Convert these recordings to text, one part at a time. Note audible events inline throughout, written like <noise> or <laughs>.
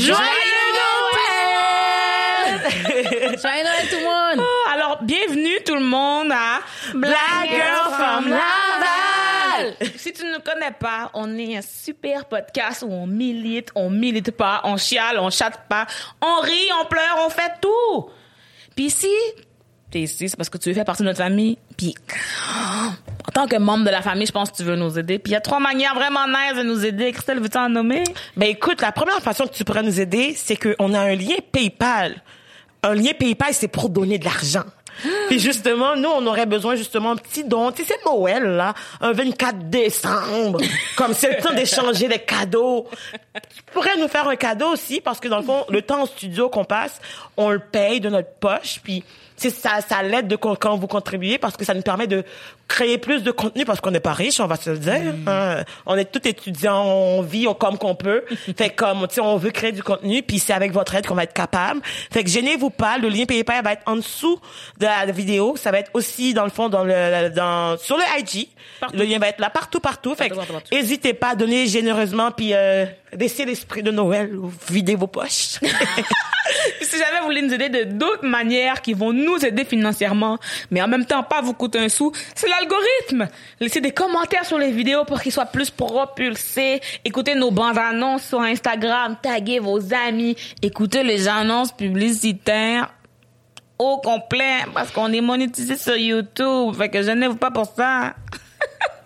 Joyeux Noël! Joyeux Noël tout le monde! Ah, Alors, bienvenue tout le monde à Black Girl from Laval! Si tu ne nous connais pas, on est un super podcast où on milite, on milite pas, on chiale, on chatte pas, on rit, on pleure, on fait tout! Puis ici, t'es ici, c'est parce que tu veux faire partie de notre famille. Puis, en tant que membre de la famille, je pense que tu veux nous aider. Puis il y a trois manières vraiment nice de nous aider. Christelle, veux-tu en nommer? Ben écoute, la première façon que tu pourrais nous aider, c'est qu'on a un lien PayPal. Un lien PayPal, c'est pour donner de l'argent. Puis justement, nous, on aurait besoin justement un petit don. Tu sais, c'est Noël, là, un 24 décembre. <laughs> Comme c'est le temps d'échanger des cadeaux. Tu pourrais nous faire un cadeau aussi, parce que dans le fond, le temps au studio qu'on passe, on le paye de notre poche. Puis c'est ça, ça l'aide de quand vous contribuez, parce que ça nous permet de créer plus de contenu, parce qu'on n'est pas riche, on va se le dire. hein. On est tous étudiants, on vit on- comme qu'on peut. <laughs> fait comme, tu sais, on veut créer du contenu, puis c'est avec votre aide qu'on va être capable. Fait que gênez-vous pas, le lien PayPal va être en dessous de la vidéo. Ça va être aussi, dans le fond, dans le, dans, sur le IG. Partout. Le lien va être là, partout, partout. Fait partout, partout. hésitez pas à donner généreusement, puis euh, laissez l'esprit de Noël, ou videz vos poches. <laughs> <laughs> si jamais vous voulez nous aider de d'autres manières qui vont nous aider financièrement, mais en même temps pas vous coûter un sou, c'est l'algorithme. Laissez des commentaires sur les vidéos pour qu'ils soient plus propulsés. Écoutez nos bandes annonces sur Instagram, taguez vos amis, écoutez les annonces publicitaires au complet parce qu'on est monétisé sur YouTube. Fait que gênez-vous pas pour ça. <laughs>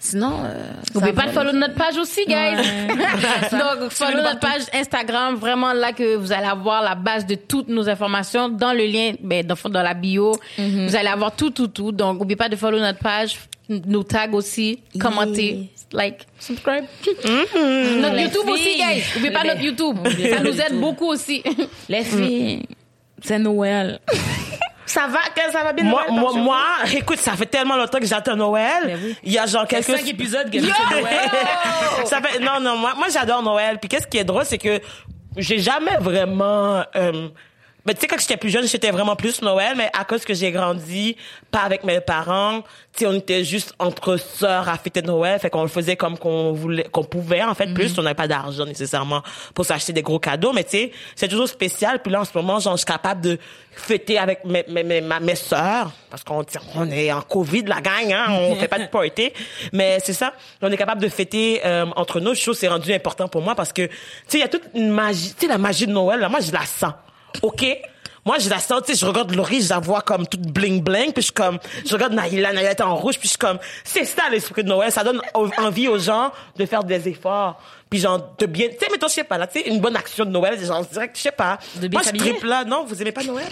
Sinon, euh, N'oubliez pas de follow notre page aussi, guys. <laughs> Donc, follow notre page Instagram, vraiment là que vous allez avoir la base de toutes nos informations dans le lien, ben, dans, dans la bio. Mhm. Vous allez avoir tout, tout, tout. Donc, n'oubliez pas de follow notre page, nous tag aussi, commenter, like, subscribe. Notre Les YouTube aussi, guys. N'oubliez pas Les- notre YouTube. N'oubliez Ça nous aide YouTube. beaucoup aussi. Les filles, c'est Noël. <laughs> ça va, que ça va bien moi, Noël, moi, moi, écoute, ça fait tellement longtemps que j'attends Noël. Ben oui. Il y a genre quelques cinq épisodes que Noël. <laughs> ça fait non non moi moi j'adore Noël. Puis qu'est-ce qui est drôle c'est que j'ai jamais vraiment euh, mais tu sais quand j'étais plus jeune, j'étais vraiment plus Noël, mais à cause que j'ai grandi pas avec mes parents, tu sais on était juste entre sœurs à fêter Noël, fait qu'on le faisait comme qu'on voulait qu'on pouvait en fait plus, on n'avait pas d'argent nécessairement pour s'acheter des gros cadeaux, mais tu sais, c'est toujours spécial. Puis là en ce moment, genre je suis capable de fêter avec mes mes mes, mes sœurs parce qu'on on est en Covid la gang hein, on fait pas de party, <laughs> mais c'est ça, on est capable de fêter euh, entre nous, chose c'est rendu important pour moi parce que tu sais il y a toute une magie, tu sais la magie de Noël là, moi je la sens. OK? Moi, je la sens, tu sais, je regarde Laurie, je la vois comme toute bling bling, puis je suis comme, je regarde Naïla, Naïla est en rouge, puis je suis comme, c'est ça l'esprit de Noël, ça donne envie aux gens de faire des efforts, puis genre, de bien, tu sais, mettons, je sais pas, là, tu sais, une bonne action de Noël, genre, direct, je sais pas. De bien Moi, je triple là, non, vous aimez pas Noël?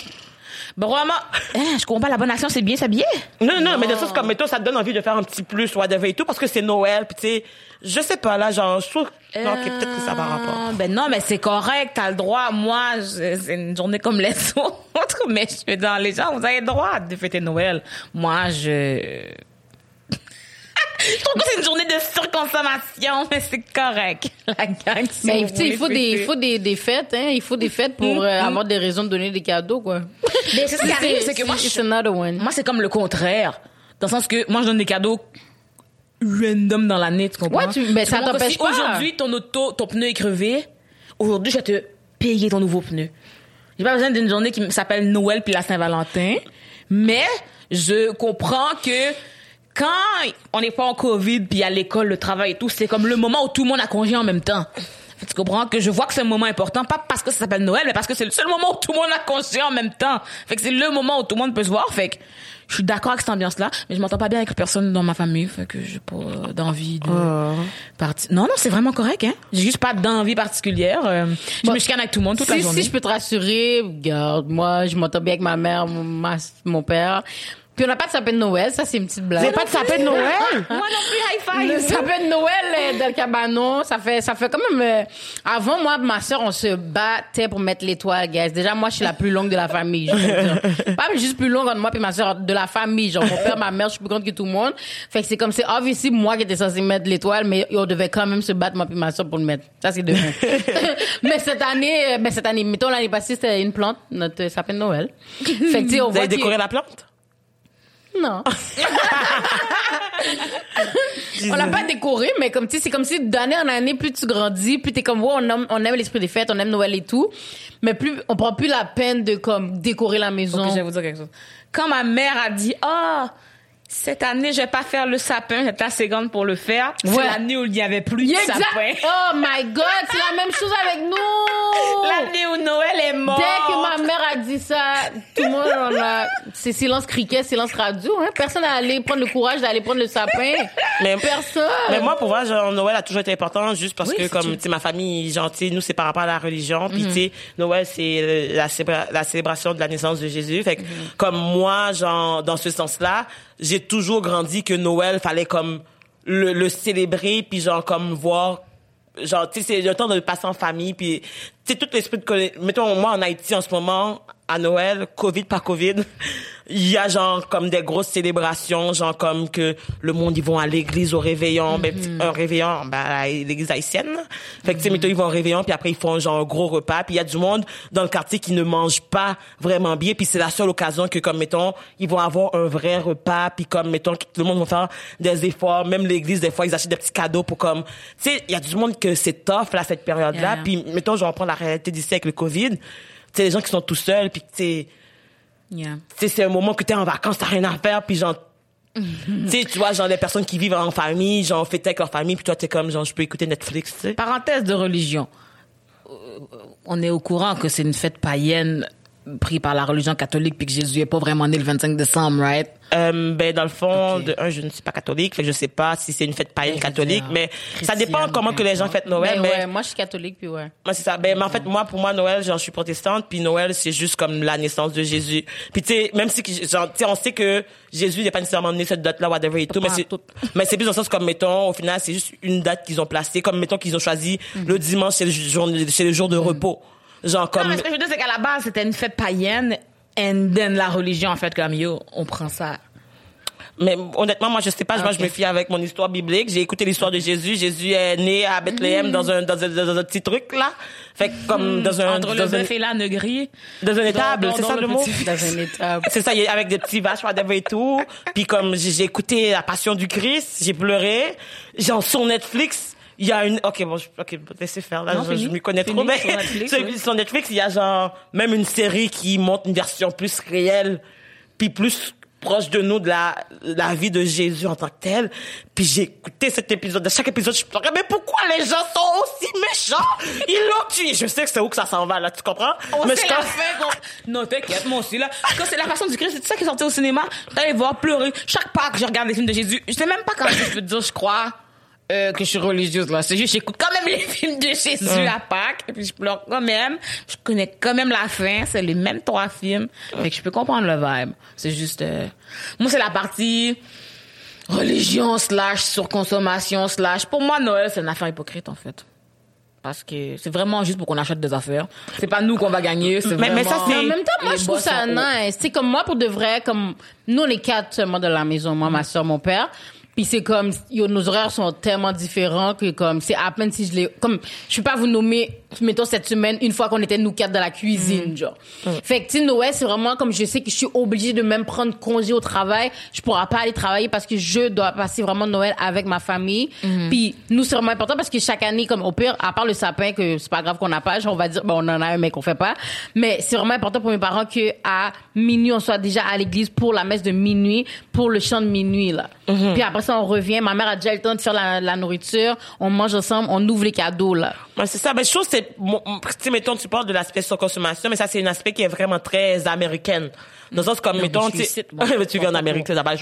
Bon, vraiment, hein, <laughs> je comprends pas la bonne action, c'est bien s'habiller? Non, non, mais des choses comme, mettons, ça te donne envie de faire un petit plus, whatever et tout, parce que c'est Noël, puis tu sais, je sais pas, là, genre, je trouve, non, ok, peut-être que ça va rapport. Euh, Ben non, mais c'est correct, t'as le droit. Moi, je- c'est une journée comme les <laughs> autres, mais je veux dire, les gens, vous avez le droit de fêter Noël. Moi, je... <laughs> je trouve que c'est une journée de surconsommation, mais c'est correct. <laughs> La gang, si Mais vous tu sais, il faut des, il faut des, des fêtes, hein. Il faut des fêtes pour euh, avoir des raisons de donner des cadeaux, quoi. Mais c'est ce qui arrive, c'est que moi, It's je- another one. Moi, c'est comme le contraire. Dans le sens que moi, je donne des cadeaux random dans l'année, tu comprends? Ouais, tu- mais Tu ça t'empêche si pas. aujourd'hui, ton auto, ton pneu est crevé, aujourd'hui, je vais te payer ton nouveau pneu. J'ai pas besoin d'une journée qui s'appelle Noël puis la Saint-Valentin, mais je comprends que quand on n'est pas en Covid puis à l'école, le travail et tout, c'est comme le moment où tout le monde a congé en même temps. Tu comprends que je vois que c'est un moment important, pas parce que ça s'appelle Noël, mais parce que c'est le seul moment où tout le monde a congé en même temps. Fait que c'est le moment où tout le monde peut se voir. Fait que je suis d'accord avec cette ambiance-là, mais je m'entends pas bien avec personne dans ma famille. Fait que j'ai pas euh, d'envie de partir. Non, non, c'est vraiment correct, hein. J'ai juste pas d'envie particulière. Euh, je me chicane avec tout le monde toute la si, journée. si je peux te rassurer, regarde, moi, je m'entends bien avec ma mère, mon, ma- mon père. Puis on n'a pas de sapin de Noël, ça c'est une petite blague. Vous pas de sapin de Noël? <laughs> Moi non plus, high Le five. sapin de Noël euh, dans le cabanon, ça fait ça fait quand même euh, avant moi ma sœur on se battait pour mettre l'étoile guys. Déjà moi je suis la plus longue de la famille. <laughs> Pas juste plus longue entre moi et ma sœur de la famille, genre mon père, ma mère, je suis plus grande que tout le monde. Fait que c'est comme c'est obviously moi qui étais censée mettre l'étoile mais on devait quand même se battre moi et ma sœur pour le mettre. Ça c'est de <laughs> mais cette année euh, ben cette année mettons l'année passée c'était une plante notre sapin de Noël. Fait que on Vous voit avez décoré la plante? Non. <laughs> on l'a pas décoré, mais comme tu sais, c'est comme si d'année en année, plus tu grandis, plus t'es comme, ouais, on aime, on aime l'esprit des fêtes, on aime Noël et tout, mais plus, on prend plus la peine de comme décorer la maison. Ok, je vais vous dire quelque chose. Quand ma mère a dit, ah, cette année, je vais pas faire le sapin, j'étais assez grande pour le faire. C'est Ouais. l'année où il n'y avait plus de Exact. sapin. <laughs> Oh my god, c'est la même chose avec nous. L'année où Noël est mort. Dès que ma mère a dit ça, tout le monde en a, c'est silence criquet, silence radio, hein. Personne n'est allé prendre le courage d'aller prendre le sapin. Mais- Personne. Mais moi, pour moi, genre, Noël a toujours été important juste parce Oui, que, comme, tu sais, ma famille, genre, tu sais, nous, c'est par rapport à la religion. Puis, sais, Noël, c'est euh, la, célébra- la célébration de la naissance de Jésus. Fait que, comme moi, genre, dans ce sens-là, j'ai toujours grandi que Noël, fallait comme le, le célébrer, puis genre, comme voir genre tu sais c'est le temps de le passer en famille puis tu sais tout l'esprit de mettons moi en Haïti en ce moment à Noël Covid pas Covid <laughs> il y a genre comme des grosses célébrations genre comme que le monde ils vont à l'église au réveillon ben, petit- un réveillon ben l'église haïtienne. Fait que sais mettons ils vont au réveillon puis après ils font genre un gros repas puis il y a du monde dans le quartier qui ne mange pas vraiment bien puis c'est la seule occasion que comme mettons ils vont avoir un vrai repas puis comme mettons tout le monde va faire des efforts même l'église des fois ils achètent des petits cadeaux pour comme tu sais il y a du monde que c'est tough là cette période là Yeah. puis mettons je reprends la réalité d'ici avec le Covid les gens qui sont tout seuls puis tu sais Yeah. tu c'est un moment que t'es en vacances, t'as rien à faire, puis genre, <laughs> tu tu vois, genre, des personnes qui vivent en famille, genre, fêtent avec leur famille, puis toi, t'es comme, genre, je peux écouter Netflix, tu sais. Parenthèse de religion. Euh, On est au courant que c'est une fête païenne prise par la religion catholique puis que Jésus est pas vraiment né le 25 décembre, right? Euh, ben, dans le fond, de un, je ne suis pas catholique, fait que je sais pas si c'est une fête païenne Mais catholique, mais ça dépend comment que les gens fêtent Noël, Ben mais, ouais, moi je suis catholique puis ouais. moi, c'est ça. Ben, mais en fait, moi, pour moi, Noël, genre, je suis protestante, puis Noël, c'est juste comme la naissance de Jésus. Puis, tu sais, même si, genre, tu sais, on sait que Jésus n'est pas nécessairement né cette date-là, whatever et tout, mais c'est, <laughs> mais c'est plus dans le sens comme, mettons, au final, c'est juste une date qu'ils ont placée, comme, mettons, qu'ils ont choisi le dimanche, c'est le jour, c'est le jour de repos. Genre, Non, comme, mais ce que je veux dire, c'est qu'à la base, c'était une fête païenne, and then la religion, en fait, comme yo, on prend ça. Mais honnêtement, moi, je sais pas. Moi, je me fie avec mon histoire biblique. J'ai écouté l'histoire de Jésus. Jésus est né à. Bethléem dans, un, dans, un, dans un petit truc, là. Fait comme dans un... Entre le dans un, bœuf et l'âne gris. dans un étable, c'est ça le le mot? petit- Dans un état. <laughs> C'est ça, avec des petits vaches, whatever et tout. Puis comme j'ai j'ai écouté La Passion du Christ, j'ai pleuré. Genre sur Netflix, il y a une... Ok, bon, je, ok, laissez faire. Là, Non, je, je m'y connais trop. Mais sur Netflix, sur, oui. sur Netflix, il y a genre même une série qui montre une version plus réelle, puis plus proche de nous de la, la vie de Jésus en tant que tel. Puis j'ai écouté cet épisode. De chaque épisode, je pleurais. Mais pourquoi les gens sont aussi méchants? Ils l'ont tué. Je sais que c'est où que ça s'en va, là. Tu comprends? On mais sait la fin Non, t'inquiète, moi aussi, là. Quand c'est la façon du Christ, c'est ça qui est sorti au cinéma. J'allais voir pleurer. Chaque pas que je regarde des films de Jésus, je sais même pas quand je peux te dire, je crois, euh, que je suis religieuse, là. C'est juste, j'écoute quand même <laughs> les films de Jésus à Pâques, et puis je pleure quand même. Je connais quand même la fin. C'est les mêmes trois films. Fait que je peux comprendre le vibe. C'est juste, euh, moi, c'est la partie religion slash surconsommation slash, pour moi, Noël, c'est une affaire hypocrite, en fait. Parce que c'est vraiment juste pour qu'on achète des affaires. C'est pas nous qu'on va gagner, c'est Mais- mais ça, c'est- en même temps, moi, les je trouve ça nice. C'est comme moi, pour de vrai, comme nous, on est quatre seulement dans la maison, moi, ma soeur, mon père. Puis c'est comme, nos horaires sont tellement différents que comme, c'est à peine si je les, comme, je peux pas vous nommer, mettons, cette semaine, une fois qu'on était nous quatre dans la cuisine, genre. Fait que, tu Noël, c'est vraiment comme je sais que je suis obligée de même prendre congé au travail. Je pourrais pas aller travailler parce que je dois passer vraiment Noël avec ma famille. Puis nous, c'est vraiment important parce que chaque année, comme au pire, à part le sapin, que c'est pas grave qu'on n'a pas, genre, on va dire, bon, on en a un, mais qu'on fait pas. Mais c'est vraiment important pour mes parents que à minuit, on soit déjà à l'église pour la messe de minuit, pour le chant de minuit, là. Puis après ça, on revient. Ma mère a déjà le temps de faire la, la nourriture. On mange ensemble, on ouvre les cadeaux, là. Ouais, c'est ça. Ben, je trouve que c'est, sais, mettons, tu parles de l'aspect surconsommation, mais ça, c'est un aspect qui est vraiment très américaine. Dans le sens comme, mettons, <laughs> tu vis en Amérique, ça ça,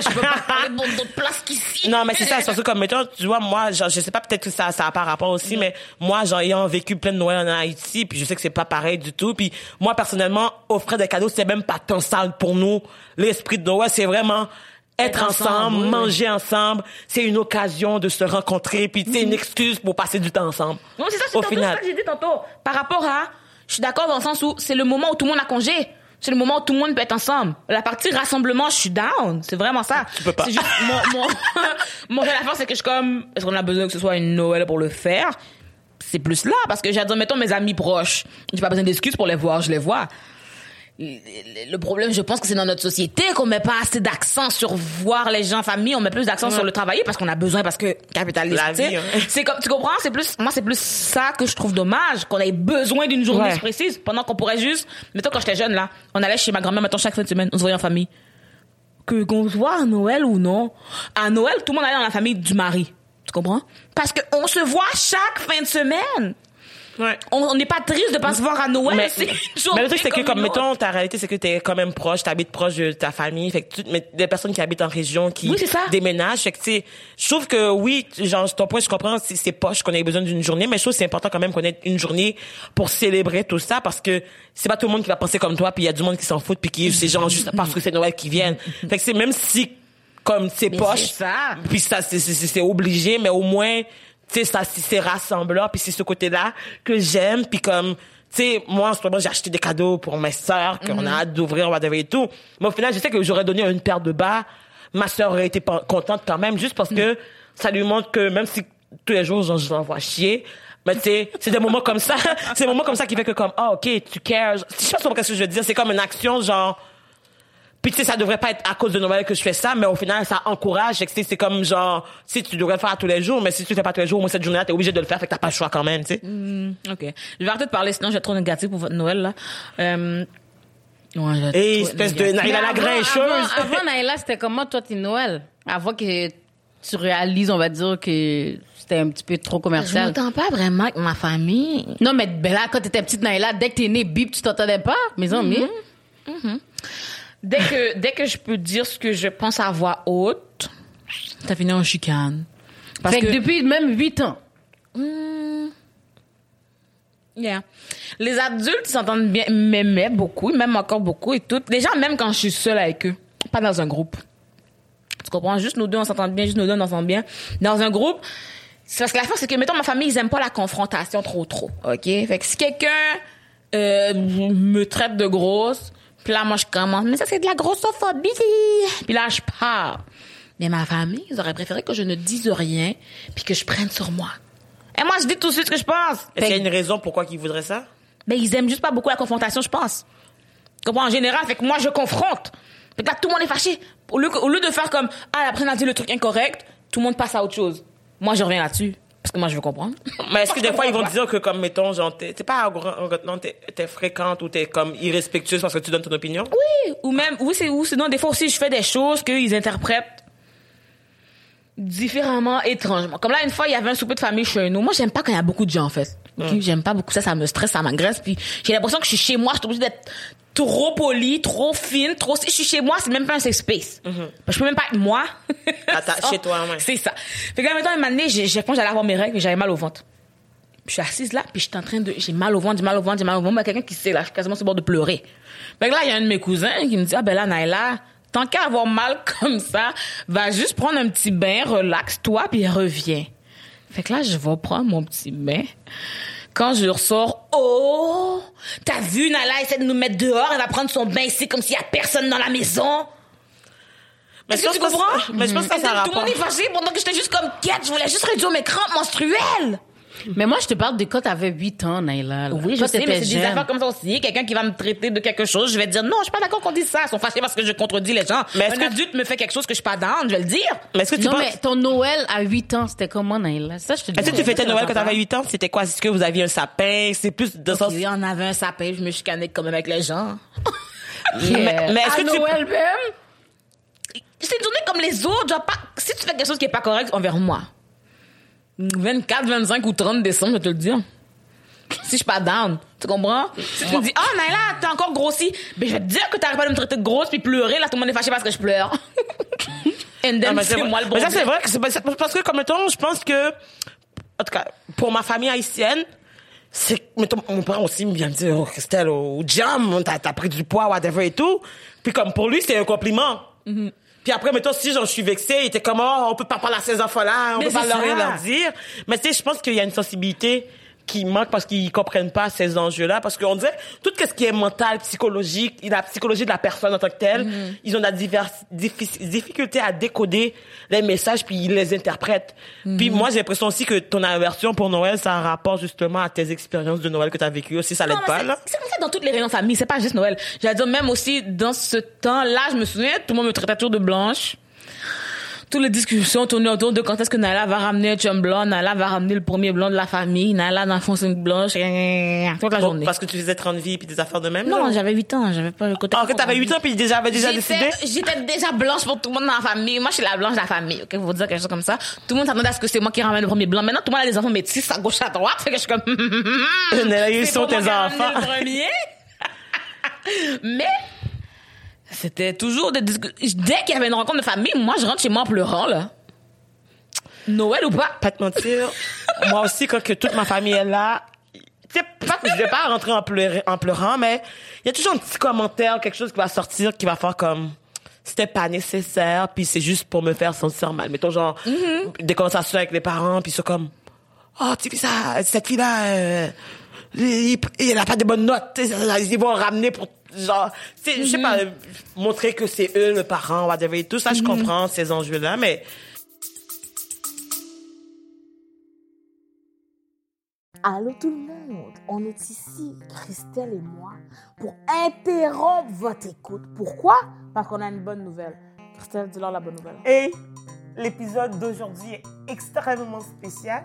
je peux pas parler pour <laughs> d'autres places qu'ici. Non, mais c'est ça, surtout comme, mettons, tu vois, moi, genre, je sais pas, peut-être que ça, ça a pas rapport aussi, mais moi, genre, ayant vécu plein de Noël en Haïti, puis je sais que c'est pas pareil du tout, puis moi, personnellement, offrir des cadeaux, c'est même pas tant sale pour nous. L'esprit de Noël, c'est vraiment être, ensemble, ensemble, oui, manger ensemble, c'est une occasion de se rencontrer, puis c'est une excuse pour passer du temps ensemble. Non, c'est ça, c'est tantôt ça que j'ai dit tantôt. Par rapport à, je suis d'accord dans le sens où c'est le moment où tout le monde a congé. C'est le moment où tout le monde peut être ensemble. La partie rassemblement, je suis down. C'est vraiment ça. peux pas. C'est juste, <laughs> mon, mon, mon affaire, c'est que je suis comme, est-ce qu'on a besoin que ce soit une Noël pour le faire? C'est plus là, parce que j'ai dit, mettons mes amis proches. J'ai pas besoin d'excuses pour les voir, je les vois. Le problème, je pense que c'est dans notre société qu'on met pas assez d'accent sur voir les gens en famille, on met plus d'accent sur le travailler parce qu'on a besoin parce que capitaliste. Hein. C'est comme tu comprends, c'est plus moi c'est plus ça que je trouve dommage qu'on ait besoin d'une journée Ouais. précise pendant qu'on pourrait juste mettons quand j'étais jeune là, on allait chez ma grand-mère mettons chaque fin de semaine, on se voyait en famille. Que qu'on se voit à Noël ou non, à Noël tout le monde allait dans la famille du mari. Tu comprends? Parce que on se voit chaque fin de semaine. Ouais. On n'est pas triste de pas se voir à Noël. mais, <laughs> c'est mais le truc, c'est que, comme, mettons, ta réalité, c'est que t'es quand même proche, t'habites proche de ta famille. Fait que tu, mais des personnes qui habitent en région, qui Oui, déménagent. Fait que, tu sais, je trouve que oui, genre, ton point, je comprends, c'est, c'est poche qu'on ait besoin d'une journée, mais je trouve que c'est important quand même qu'on ait une journée pour célébrer tout ça parce que c'est pas tout le monde qui va penser comme toi, puis il y a du monde qui s'en fout, puis qui, c'est genre juste parce que c'est Noël qui viennent. <laughs> Fait que c'est même si, comme, c'est Mais poche. c'est ça. Puis ça, c'est, c'est, c'est obligé, mais au moins, tu sais, ça, c'est c'est rassemblant, puis c'est ce côté-là que j'aime, puis comme, tu sais, moi, en ce moment, j'ai acheté des cadeaux pour mes sœurs, qu'on Mhm. a hâte d'ouvrir, whatever et tout. Mais au final, je sais que j'aurais donné une paire de bas, ma sœur aurait été contente quand même, juste parce Mhm. que ça lui montre que même si tous les jours, genre, je l'envoie chier, mais tu sais, c'est des moments comme ça, <laughs> c'est des moments comme ça qui fait que comme, ah, ok, tu cares. Je sais pas ce que je veux dire, c'est comme une action, genre, puis tu sais, ça devrait pas être à cause de Noël que je fais ça, mais au final, ça encourage. Fait que, tu sais, c'est comme genre, si tu devrais le faire tous les jours, mais si tu le fais pas tous les jours, au moins cette journée-là, t'es obligé de le faire, fait que t'as pas le choix quand même, tu sais. Ok. Je vais arrêter de parler, sinon je être trop négatif pour votre Noël, là. Euh... Ouais, je Et espèce de. Naïla la grincheuse. Avant, avant Naïla, c'était comment, toi, tes Noël? Avant que tu réalises, on va dire, que c'était un petit peu trop Je commercial. m'entends pas vraiment avec ma famille. Non, mais ben là, quand t'étais petite Naïla, dès que t'es née, bip, tu t'entendais pas, mes amis. Dès que, dès que je peux dire ce que je pense à voix haute, ça finit en chicane. Parce Fait que, que, depuis même 8 ans. Yeah. Les adultes s'entendent bien, m'aimaient beaucoup, ils m'aiment encore beaucoup et tout. Les gens, même quand je suis seule avec eux, pas dans un groupe. Tu comprends? Juste nous deux, on s'entend bien, juste nous deux, on s'entend bien. Dans un groupe, c'est parce que la force, c'est que, mettons, ma famille, ils aiment pas la confrontation trop, trop. OK? Fait que si quelqu'un euh, me traite de grosse, puis là, moi, je commence, mais ça, c'est de la grossophobie. Puis là, je pars. Mais ma famille, ils auraient préféré que je ne dise rien, puis que je prenne sur moi. Et moi, je dis tout de suite ce que je pense. Est-ce qu'il y a une raison pourquoi qu'ils voudraient ça? Mais ils aiment juste pas beaucoup la confrontation, je pense. Comprends? En général, fait que moi, je confronte. Fait que là, tout le monde est fâché. Au lieu, au lieu de faire comme, ah, après, on a dit le truc incorrect, tout le monde passe à autre chose. Moi, je reviens là-dessus. Moi, je veux comprendre. <laughs> Mais est-ce que des fois, ils vont dire que, comme, mettons, genre, t'es pas arrogant, t'es fréquente ou t'es, comme, irrespectueuse parce que tu donnes ton opinion? Oui, ou même, oui, c'est ou sinon, des fois aussi, je fais des choses qu'ils interprètent différemment, étrangement. Comme là, une fois, il y avait un souper de famille chez nous. Moi, j'aime pas quand il y a beaucoup de gens, en fait. Ok? J'aime pas beaucoup ça, ça me stresse, ça m'agresse. Puis j'ai l'impression que je suis chez moi, je suis obligée d'être trop polie, trop fine, trop... Si je suis chez moi, c'est même pas un safe space. Parce que je peux même pas être moi. <laughs> Ça, chez toi, ouais. C'est ça. Fait que là, maintenant, une année, j'ai, que j'allais avoir mes règles et j'avais mal au ventre. Puis je suis assise là, puis je suis en train de... J'ai mal au ventre, j'ai mal au ventre, j'ai mal au ventre. Mais quelqu'un qui sait, là, je suis quasiment sur le bord de pleurer. Fait que là, il y a un de mes cousins qui me dit, ah ben là, Naïla, tant qu'à avoir mal <laughs> comme ça, va juste prendre un petit bain, relaxe-toi, puis reviens. Fait que là, je vais prendre mon petit bain. Quand je ressors, oh, t'as vu, Naïla essaie de nous mettre dehors, elle va prendre son bain ici comme s'il y a personne dans la maison. Mais Est-ce que tu comprends? Mais je pense que ça, ça Tout le monde est fâché pendant que j'étais juste comme quête. Je voulais juste réduire mes crampes menstruelles. Mais moi, je te parle de quand t'avais 8 ans, Naïla. là. Oui, je Quand sais, mais c'est des affaires comme ça aussi. Quelqu'un qui va me traiter de quelque chose, je vais dire non, je suis pas d'accord qu'on dise ça. Ils sont fâchés parce que je contredis les gens. Mais est-ce un que- adulte me fait quelque chose que je suis pas down, je vais le dire. Mais est-ce que tu Non, penses, mais ton Noël à 8 ans, c'était comment, Naïla? Ça, je te dis. est-ce que tu fêtais Noël quand t'avais 8 ans? C'était quoi? Est-ce que vous aviez un sapin? C'est plus de sens. Oui, on avait un sapin, je me chicanais quand même avec les gens. <laughs> Mais, mais est-ce à que tu, Noël même? C'est une journée comme les autres. Genre pas, si tu fais quelque chose qui est pas correct envers moi, 24, 25 ou 30 décembre, je vais te le dire. Si je suis pas down, tu comprends? Si tu me dis, oh Naila, t'as encore grossi, ben je vais te dire que t'arrêtes pas de me traiter de grosse puis pleurer, là tout le monde est fâché parce que je pleure. <laughs> And then c'est moi le bon. Mais ça, c'est vrai que c'est parce que, comme mettons, je pense que, en tout cas, pour ma famille haïtienne, c'est, mettons, mon père aussi me vient me dire, oh, Christelle, au jam, t'as, t'as pris du poids, whatever et tout. Puis comme pour lui, c'est un compliment. Mm-hmm. Puis après, mettons, si j'en suis vexée, il était comme, oh, on peut pas parler à ces enfants-là, on Mais peut pas leur rien leur dire. Mais tu sais, je pense qu'il y a une sensibilité qui manque parce qu'ils comprennent pas ces enjeux-là. Parce qu'on dirait, tout ce qui est mental, psychologique, la psychologie de la personne en tant que telle, Mm-hmm. ils ont la divers, diffi- difficulté à décoder les messages puis ils les interprètent. Puis Mm-hmm. moi, j'ai l'impression aussi que ton aversion pour Noël, ça a un rapport justement à tes expériences de Noël que tu as vécues aussi. Ça l'aide Non, pas, c'est- là? C'est comme ça dans toutes les réunions famille, c'est pas juste Noël. J'allais dire, même aussi, dans ce temps-là, je me souviens, tout le monde me traitait toujours de blanche. Toutes les discussions tournaient autour de quand est-ce que Nala va ramener un chum blanc, Nala va ramener le premier blanc de la famille, Nala dans le une blanche, toute la Bon, journée. parce que tu faisais 30 vies puis des affaires de même, Non, j'avais 8 ans, j'avais pas le côté. Ah, que t'avais 8 ans puis déjà avait déjà décidé? J'étais déjà blanche pour tout le monde dans la famille. Moi, je suis la blanche de la famille, ok? Vous dire quelque chose comme ça. Tout le monde s'attendait à ce que c'est moi qui ramène le premier blanc. Maintenant, tout le monde a des enfants métis à gauche, à droite. Fait que je suis comme, <laughs> Ils C'est sont tes enfants. le premier. <laughs> Mais c'était toujours des discussions. Dès qu'il y avait une rencontre de famille, moi, je rentre chez moi en pleurant, là. Noël ou pas? Pas te mentir, <laughs> moi aussi, quand que toute ma famille est là, c'est pas que je vais pas rentrer en, pleurant, mais il y a toujours un petit commentaire, quelque chose qui va sortir, qui va faire comme c'était pas nécessaire, puis c'est juste pour me faire sentir mal. Mettons genre des conversations avec les parents, puis c'est comme oh tu fais ça, cette fille là, euh, il, il a pas de bonnes notes, ils vont ramener pour genre, c'est- je sais pas, euh, montrer que c'est eux le parent, whatever, et tout ça, je comprends ces enjeux là, mais Allô tout le monde, on est ici, Christelle et moi, pour interrompre votre écoute. Pourquoi? Parce qu'on a une bonne nouvelle. Christelle, dis-leur la bonne nouvelle. Et l'épisode d'aujourd'hui est extrêmement spécial.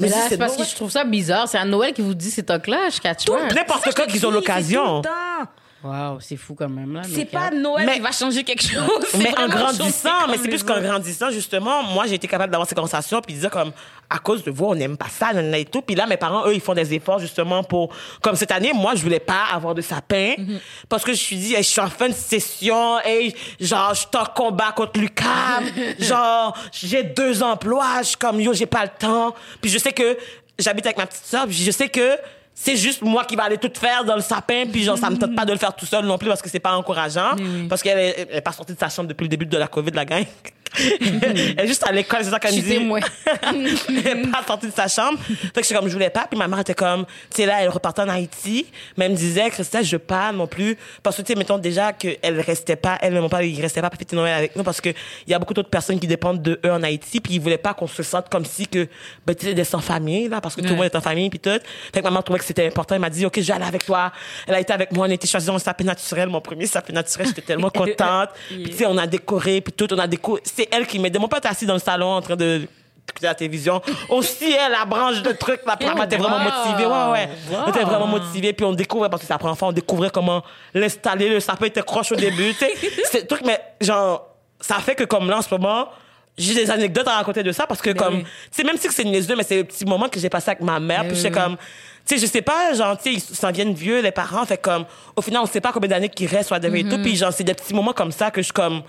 Mais là, si, c'est parce que je trouve ça bizarre. C'est à Noël qui vous dit ces tocs-là, je catch pas. N'importe quand qu'ils ont l'occasion. Waouh, c'est fou quand même, là. C'est pas Noël Mais- qui va changer quelque chose. Mais en grandissant, mais c'est plus qu'en grandissant, justement, moi, j'ai été capable d'avoir ces conversations puis de dire comme, à cause de vous, on n'aime pas ça, nanana et tout. Puis là, mes parents, eux, ils font des efforts, justement, pour, comme cette année, moi, je voulais pas avoir de sapin. Parce que je suis dit, hey, je suis en fin de session, et genre, je suis en combat contre Lucam. <laughs> genre, j'ai deux emplois, je suis comme, yo, j'ai pas le temps. Puis je sais que, j'habite avec ma petite soeur, puis je sais que, c'est juste moi qui va aller tout faire dans le sapin, puis genre, ça me tente pas de le faire tout seul non plus parce que c'est pas encourageant. Parce qu'elle est, est pas sortie de sa chambre depuis le début de la COVID, la gang. Elle est juste à l'école, c'est ça qu'elle me dit. témoin. elle est pas sortie de sa chambre. Fait que j'étais comme, je voulais pas. Puis ma mère était comme, tu sais, là, elle repartait en Haïti. Mais elle me disait, Christelle, je veux pas non plus. Parce que, tu sais, mettons déjà qu'elle restait pas, elle et mon père, ils restaient pas fêter Noël avec nous parce que il y a beaucoup d'autres personnes qui dépendent de eux en Haïti. Puis ils voulaient pas qu'on se sente comme si que, ben, tu sais, des sans famille, là, parce que tout le monde est en famille, puis tout. Fait que maman trouvait que c'était important. Elle m'a dit, OK, je vais aller avec toi. Elle a été avec moi. On été choisis un sapin naturel. Mon premier sapin naturel. J'étais tellement <laughs> contente. Puis, tu sais, on a décoré, puis tout. On a décoré. C'est elle qui m'aidait. Mon était assis dans le salon en train de écouter la télévision. Aussi, elle, la branche de trucs, la maman était vraiment motivée. Ouais, ouais. On était vraiment motivée. Puis on découvrait, parce que c'est la première fois, on découvrait comment l'installer. Le sapin était croche au début. Tu sais, <laughs> c'était truc, mais genre, ça fait que comme là, en ce moment, j'ai des anecdotes à raconter de ça parce que comme, oui. tu sais, même si c'est niaiseux, mais c'est le petit moment que j'ai passé avec ma mère. Mais puis j'étais oui. comme, tu sais, je sais pas, genre, tu sais, ils s'en viennent vieux, les parents. Fait comme, au final, on sait pas combien d'années qu'ils restent, soit et Mm-hmm. tout. Puis genre, c'est des petits moments comme ça que je comme,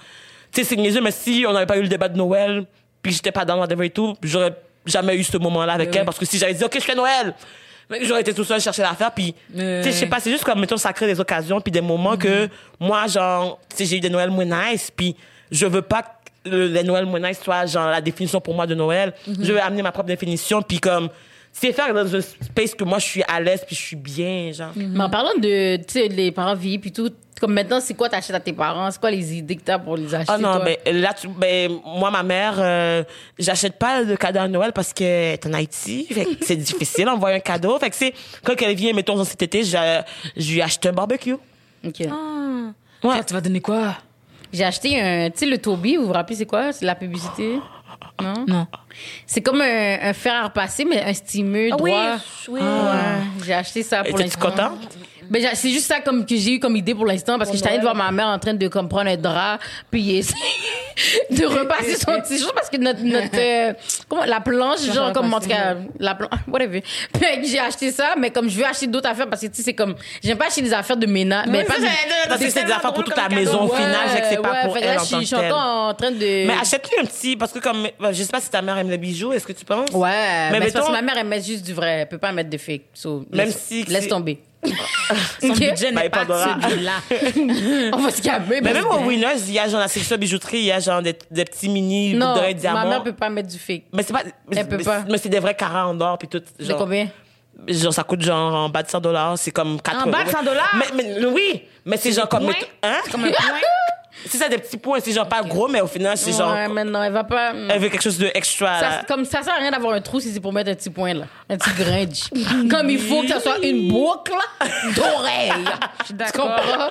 tu sais, c'est niaiseux, mais si on n'avait pas eu le débat de Noël, puis j'étais pas dans whatever et tout, j'aurais jamais eu ce moment-là avec elle oui. parce que si j'avais dit, OK, je fais Noël, j'aurais été tout seul chercher l'affaire, puis, tu sais, je sais pas, c'est juste comme, mettons, ça crée des occasions, puis des moments que, moi, genre, tu sais, j'ai eu des Noëls moins nice, puis je veux pas que le- les Noëls moins nice soient, genre, la définition pour moi de Noël. Je veux amener ma propre définition, puis comme, c'est faire dans un space que moi, je suis à l'aise, puis je suis bien, genre. Mais en parlant de, tu sais, les parents vieillis puis tout, comme maintenant, c'est quoi t'achètes à tes parents? C'est quoi les idées que t'as pour les acheter, Ah non, toi? ben là, tu, ben, moi, ma mère, euh, j'achète pas de cadeau à Noël parce qu'elle est en Haïti. <laughs> Que c'est difficile d'envoyer un cadeau. Fait que c'est, quand elle vient, mettons, dans cet été, j'ai- je lui achète un barbecue. OK. Ah. Ouais. Toi, tu vas donner quoi? J'ai acheté un, tu sais, le Toby, vous vous rappelez c'est quoi? C'est la publicité? Non? Non. C'est comme un, un fer à repasser, mais un stimeux Ah oui, droit. oui. Ouais, j'ai acheté ça pour Étais-tu l'instant. contente? Ben, j'ai- c'est juste ça comme que j'ai eu comme idée pour l'instant parce que j'étais allée de voir ma mère en train de comme prendre un drap puis <laughs> essayer de repasser son <laughs> t-shirt parce que notre notre euh, comment la planche genre comme en tout cas la planche <laughs> whatever. J'ai acheté ça mais comme je veux acheter d'autres affaires parce que tu sais c'est comme j'aime pas acheter des affaires de ménage mais pas du- Parce que c'est des affaires pour toute la maison au final, c'est pas pour elle là, en je tant je que telle. en train de Mais achète-lui un petit, parce que comme, ben, je sais pas si ta mère aime les bijoux, est-ce que tu penses? Ouais, mais, Mais parce que ma mère elle met juste du vrai, elle peut pas mettre de fake. Même si laisse tomber. Son Ok? budget Ben, n'est pas Pandora. celui-là. <laughs> On va se calmer. Mais parce même que- au Winners, il y a genre la section bijouterie, il y a genre des, des petits mini Non, boucles ma diamants. mère peut pas mettre du fake. Mais c'est pas, mais, Elle peut pas. mais c'est des vrais carats en or puis tout. C'est Genre, combien? genre ça coûte genre en bas de 100 dollars, c'est comme 4 En bas de 100 dollars? Mais, mais oui, mais c'est genre comme points? hein? Comme un point? <laughs> C'est ça des petits points, c'est genre pas gros mais au final c'est genre Ouais, mais non, elle va pas. elle veut quelque chose de extra. Ça, là. comme ça sert à rien d'avoir un trou si c'est pour mettre un petit point là, un petit grain. de- <laughs> comme il faut que ça soit une boucle d'oreille. Je suis <laughs> Tu d'accord. comprends?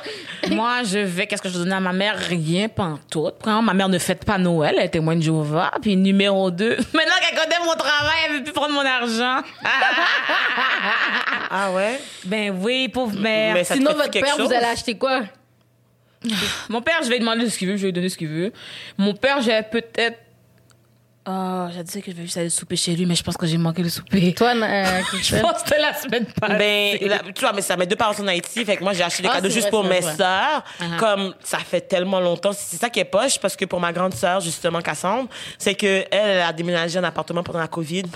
<laughs> Moi, je vais, qu'est-ce que je donne à ma mère? Rien, pantoute. Premièrement, ma mère ne fête pas Noël, elle est témoin de Jéhovah. Puis numéro deux, maintenant qu'elle connaît mon travail, elle veut plus prendre mon argent. Ah ouais? ben oui, pauvre mère. Mais Sinon, votre père, vous allez acheter quoi? <laughs> Mon père, je vais lui demander ce qu'il veut, je vais lui donner ce qu'il veut. Mon père, j'ai peut-être. Ah, j'ai dit que je vais juste aller souper chez lui, mais je pense que j'ai manqué le souper. Toi, euh, <laughs> Je pense que c'était la semaine passée. Ben, là, tu vois, mais ça, mes deux parents sont en Haïti, fait que moi, j'ai acheté des Ah, cadeaux juste vrai, pour mes sœurs. Uh-huh. Comme, ça fait tellement longtemps. C'est ça qui est poche, parce que pour ma grande sœur, justement, Cassandre, c'est que elle, elle a déménagé en appartement pendant la COVID. <laughs>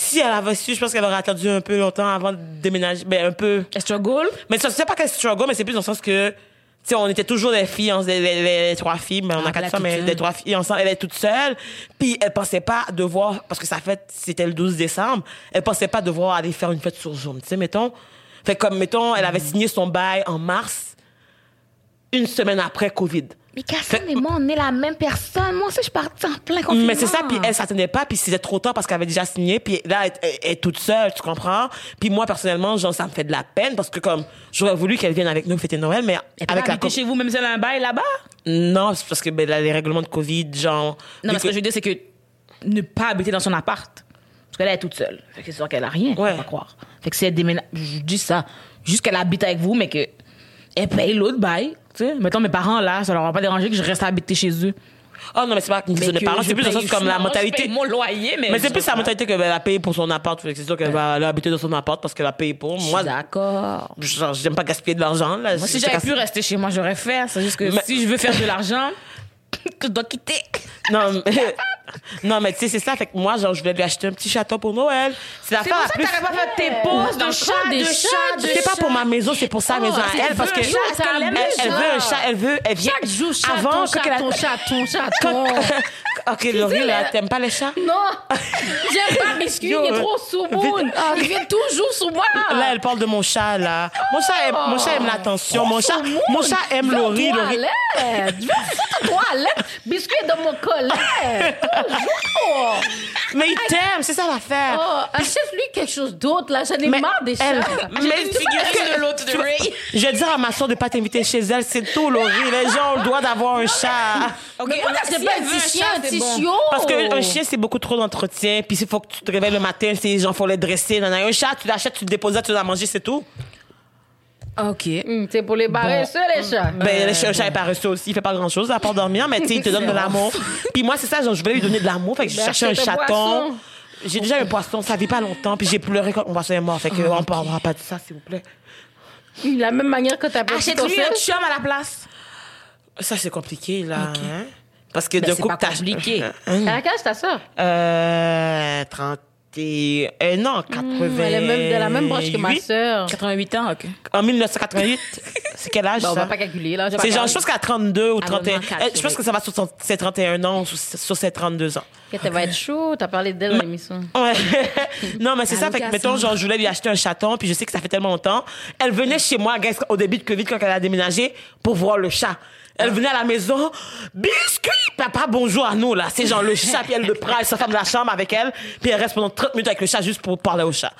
Si elle avait su, je pense qu'elle aurait attendu un peu longtemps avant de déménager. Ben, un peu. Est-ce que tu struggle? Mais ça, c'est pas qu'elle struggle, mais c'est plus dans le sens que, tu sais, on était toujours des filles, on- les, les- les trois filles, mais on Ah, a quatre elle femmes, mais les trois filles ensemble, elle est toute seule. Puis elle pensait pas devoir, parce que sa fête, c'était le 12 décembre, elle pensait pas devoir aller faire une fête sur Zoom, tu sais, mettons. Fait comme, mettons, elle avait signé son bail en mars, une semaine après COVID. Mais Cassandre et moi, on est la même personne. Moi aussi, je suis partie en plein confinement. Mais c'est ça, puis elle s'attendait pas, puis c'était trop tard parce qu'elle avait déjà signé, puis là, elle, elle- elle est toute seule, tu comprends? Puis moi, personnellement, genre, ça me fait de la peine parce que comme, j'aurais voulu qu'elle vienne avec nous fêter Noël, mais Elle avec pas la habiter co- chez vous, même si elle a un bail là-bas? Non, c'est parce que ben, là, les règlements de Covid, genre. Non, mais ce que je veux dire, c'est que ne pas habiter dans son appart. Parce qu'elle est toute seule. Fait que c'est sûr qu'elle a rien. Ouais. Faut pas croire. Fait que si elle déménage, je dis ça. Juste qu'elle habite avec vous, mais que elle paye l'autre bail. Sais, mettons mes parents là, ça leur va pas déranger que je reste habiter chez eux. Oh non, mais c'est pas une question de parents, c'est plus dans le sens comme la non, je mentalité. paye mon loyer, mais. Mais c'est plus la mentalité qu'elle a payé pour son appart. C'est sûr qu'elle va habiter dans son appart parce qu'elle a payé pour. Moi, d'accord. j'aime pas gaspiller de l'argent, là. Moi, si j'avais pu rester chez moi, j'aurais fait. C'est juste que Mais- si je veux faire de <laughs> l'argent, <coughs> je dois quitter. Non, mais, <laughs> Non, mais tu sais, c'est ça. Fait que moi, genre, je voulais lui acheter un petit chaton pour Noël. C'est la C'est pour ça que t'aurais pas fait tes poses de chat, des de chats, chat, de C'est pas chat. pour ma maison, c'est pour sa maison à elle. Parce que chat, elle, le elle veut un chat, elle veut, elle vient. Chaque jour, chaton, avant que chaton, la- chaton, chaton. <laughs> Ok, Laurie, là, t'aimes pas les chats? Non, <laughs> j'aime pas biscuit, Yo, il est trop sous moon. Il vient toujours sous moi. Là, elle parle de mon chat, là. Mon chat aime, mon chat aime l'attention. Mon chat, mon chat aime Laurie. Laurie. Toilette. Biscuit est dans mon Toujours. Mais il t'aime, c'est ça l'affaire. Oh, achète-lui quelque chose d'autre, là. J'en ai Mais marre des chats. elle- J'ai mais une tu- figurine de l'autre de Ray. Je vais dire à ma soeur de pas t'inviter chez elle, c'est tout, Laurie. Les gens ont le droit d'avoir un chat. Mais pourquoi si c'est pas un petit chien, un c'est petit chiot? Parce qu'un chien, c'est beaucoup trop d'entretien. Puis il faut que tu te réveilles le matin, ces gens faut les dresser. Un chat, tu l'achètes, tu le déposes, là, tu l'as mangé, c'est tout. Ok. C'est pour les paresseux, les chats. Ben, le chien, un chat est paresseux aussi. Il fait pas grand chose à part dormir, mais tu sais, il te donne de l'amour. Puis moi, c'est ça, genre, je voulais lui donner de l'amour. Fait que je Ben, cherchais un chaton. poisson. J'ai déjà un poisson, ça vit pas longtemps. Puis j'ai pleuré quand mon poisson est mort. Fait que, on parlera pas de ça, s'il vous plaît. De la même manière que t'as pas Achète-lui un chum à la place. Ça, c'est compliqué, là. hein. Parce que Ben, d'un c'est coup, t'as- compliqué. <laughs> À la cage, ta soeur? Euh, 30 et... euh, non, 80. Elle est même de la même branche que ma soeur. 88 ans, ok. En 1988, <laughs> c'est quel âge, Bon, on ça? va pas calculer, là. C'est genre, je pense qu'elle a 32 ou 31. Abonnement quatre, Euh, Je pense que ça va sur ses 31 ans ou sur, sur ses 32 ans. Elle va être chaud. T'as parlé d'elle dans l'émission. <laughs> Ouais. non, mais c'est ça. Fait que, mettons, genre, je voulais lui acheter un chaton, puis je sais que ça fait tellement longtemps. Elle venait chez moi, au début de COVID, quand elle a déménagé, pour voir le chat. Elle venait à la maison, biscuit, papa, bonjour à nous, là. C'est genre le chat, puis elle le prend, elle s'enferme dans la chambre avec elle, puis elle reste pendant 30 minutes avec le chat juste pour parler au chat.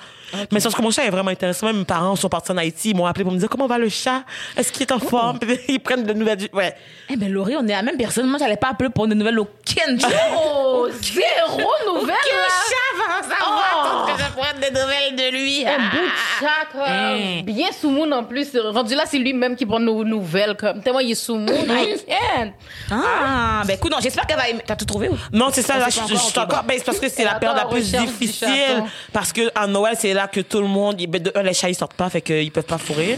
Mais sauf que mon chat est vraiment intéressant. Même mes parents sont partis en Haïti, ils m'ont appelé pour me dire comment va le chat? Est-ce qu'il est en forme? Puis <laughs> ils prennent de nouvelles. Ouais. Eh ben Laurie, on est la même personne. Moi, j'allais pas appeler pour une nouvelle aucune. <laughs> Oh, zéro nouvelle, là. chat va savoir que je prenne des nouvelles de lui. Un bout de chat, comme. Hein. Bien sous moon en plus. Rendu là, c'est lui-même qui prend nos nouvelles, comme. Tellement il est sous moon. Can't. Ah, ben écoute, non, j'espère qu'elle va. T'as tout trouvé ou? Non, c'est ça, là, je, suis encore, ben, c'est parce que c'est la période la plus difficile. Parce que à Noël, c'est là que tout le monde, ben, de un, les chats, ils sortent pas, fait qu'ils peuvent pas fourrir.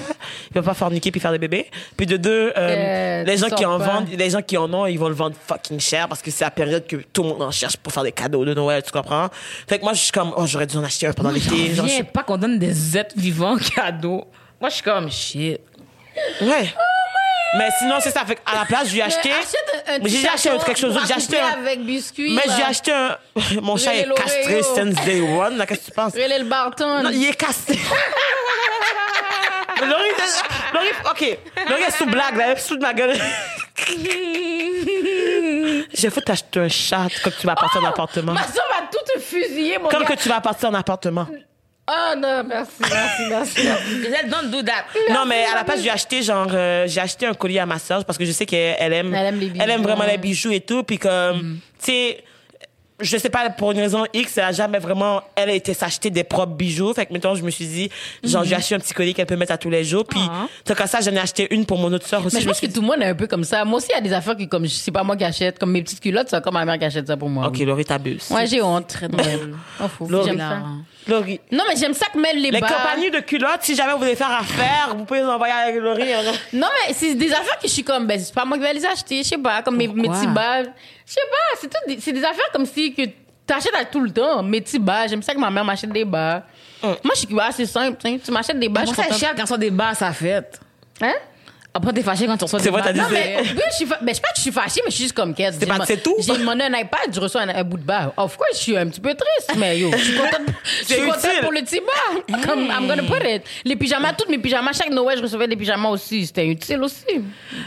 Ils peuvent pas forniquer puis faire des bébés. Puis de deux, euh, Euh, les gens qui en pas. vendent, les gens qui en ont, ils vont le vendre fucking cher parce que c'est la période que tout le monde en cherche pour faire des cadeaux de Noël, tu comprends? Fait que moi, je suis comme, oh, j'aurais dû en acheter un pendant l'été. Je suis- pas qu'on donne des êtres vivants <laughs> cadeaux. Moi, je suis comme shit. Ouais. Mais sinon, c'est ça. Fait à la place, je lui ai acheté. J'ai acheté quelque chose d'autre. J'ai acheté un- avec biscuit. Mais <laughs> j'ai acheté un. Mon chat est castré l'Oreo. since day one. Là, qu'est-ce que tu penses? Relais le Barton. Non, il est cassé. Laurie, <laughs> Laurie, ok. Laurie est sous blague, là, elle est sous de ma gueule. <laughs> J'ai faut t'acheter un chat quand tu vas partir en appartement. Ma soeur va tout te fusiller, mon Comme que tu vas partir en appartement. Ah non, merci, merci, merci. Gisèle, don't do that. Non, mais à la place, j'ai acheté genre, euh, j'ai acheté un collier à ma soeur parce que je sais qu'elle elle aime, Elle aime les bijoux, elle aime vraiment les bijoux et tout. Puis comme, tu sais, je sais pas, pour une raison X, elle a jamais vraiment, elle a été s'acheter des propres bijoux. Fait que maintenant, je me suis dit, genre, j'ai acheté un petit collier qu'elle peut mettre à tous les jours. Puis, Ah. tant qu'à ça, j'en ai acheté une pour mon autre soeur aussi. Mais je pense que tout le monde est un peu comme ça. Moi aussi, il y a des affaires que, comme, c'est pas moi qui achète. Comme mes petites culottes, c'est encore ma mère qui achète ça pour moi. Ok, oui. Laurie, t'abuses. Ouais, j'ai honte. Très <laughs> drôle. Oh, fou. Laurie. Ça. Laurie. Non, mais j'aime ça que mêle les, Les bas. compagnies de culottes, si jamais vous voulez faire affaire, vous pouvez les envoyer avec Laurie. hein. Non, mais c'est des affaires que je suis comme, ben, c'est pas moi qui vais les acheter. Je sais pas, comme mes, mes Pourquoi? petits bas. Je sais pas, c'est tout des- c'est des affaires comme si que t'achètes à tout le temps. Mes petits bas, j'aime ça que ma mère m'achète des bas. Moi, je suis ah, c'est simple. tu Tu m'achètes des bas, je Moi, suis contente. cher quand reçoit des bas à fête. Hein? Après, t'es fâché quand tu reçois C'est des vrai, bas. t'as dit Non, c'est- mais- Oui, je suis fa- ben, je sais pas que je suis fâchée, mais je suis juste comme quête. C'est pas- c'est tout? J'ai demandé un iPad, je reçois un, un bout de bas. Of course, je suis un petit peu triste, mais yo, je suis contente, je C'est suis contente utile. pour le petit bas. Comme, I'm gonna put it. Les pyjamas, toutes mes pyjamas, chaque Noël, je recevais des pyjamas aussi. C'était utile aussi.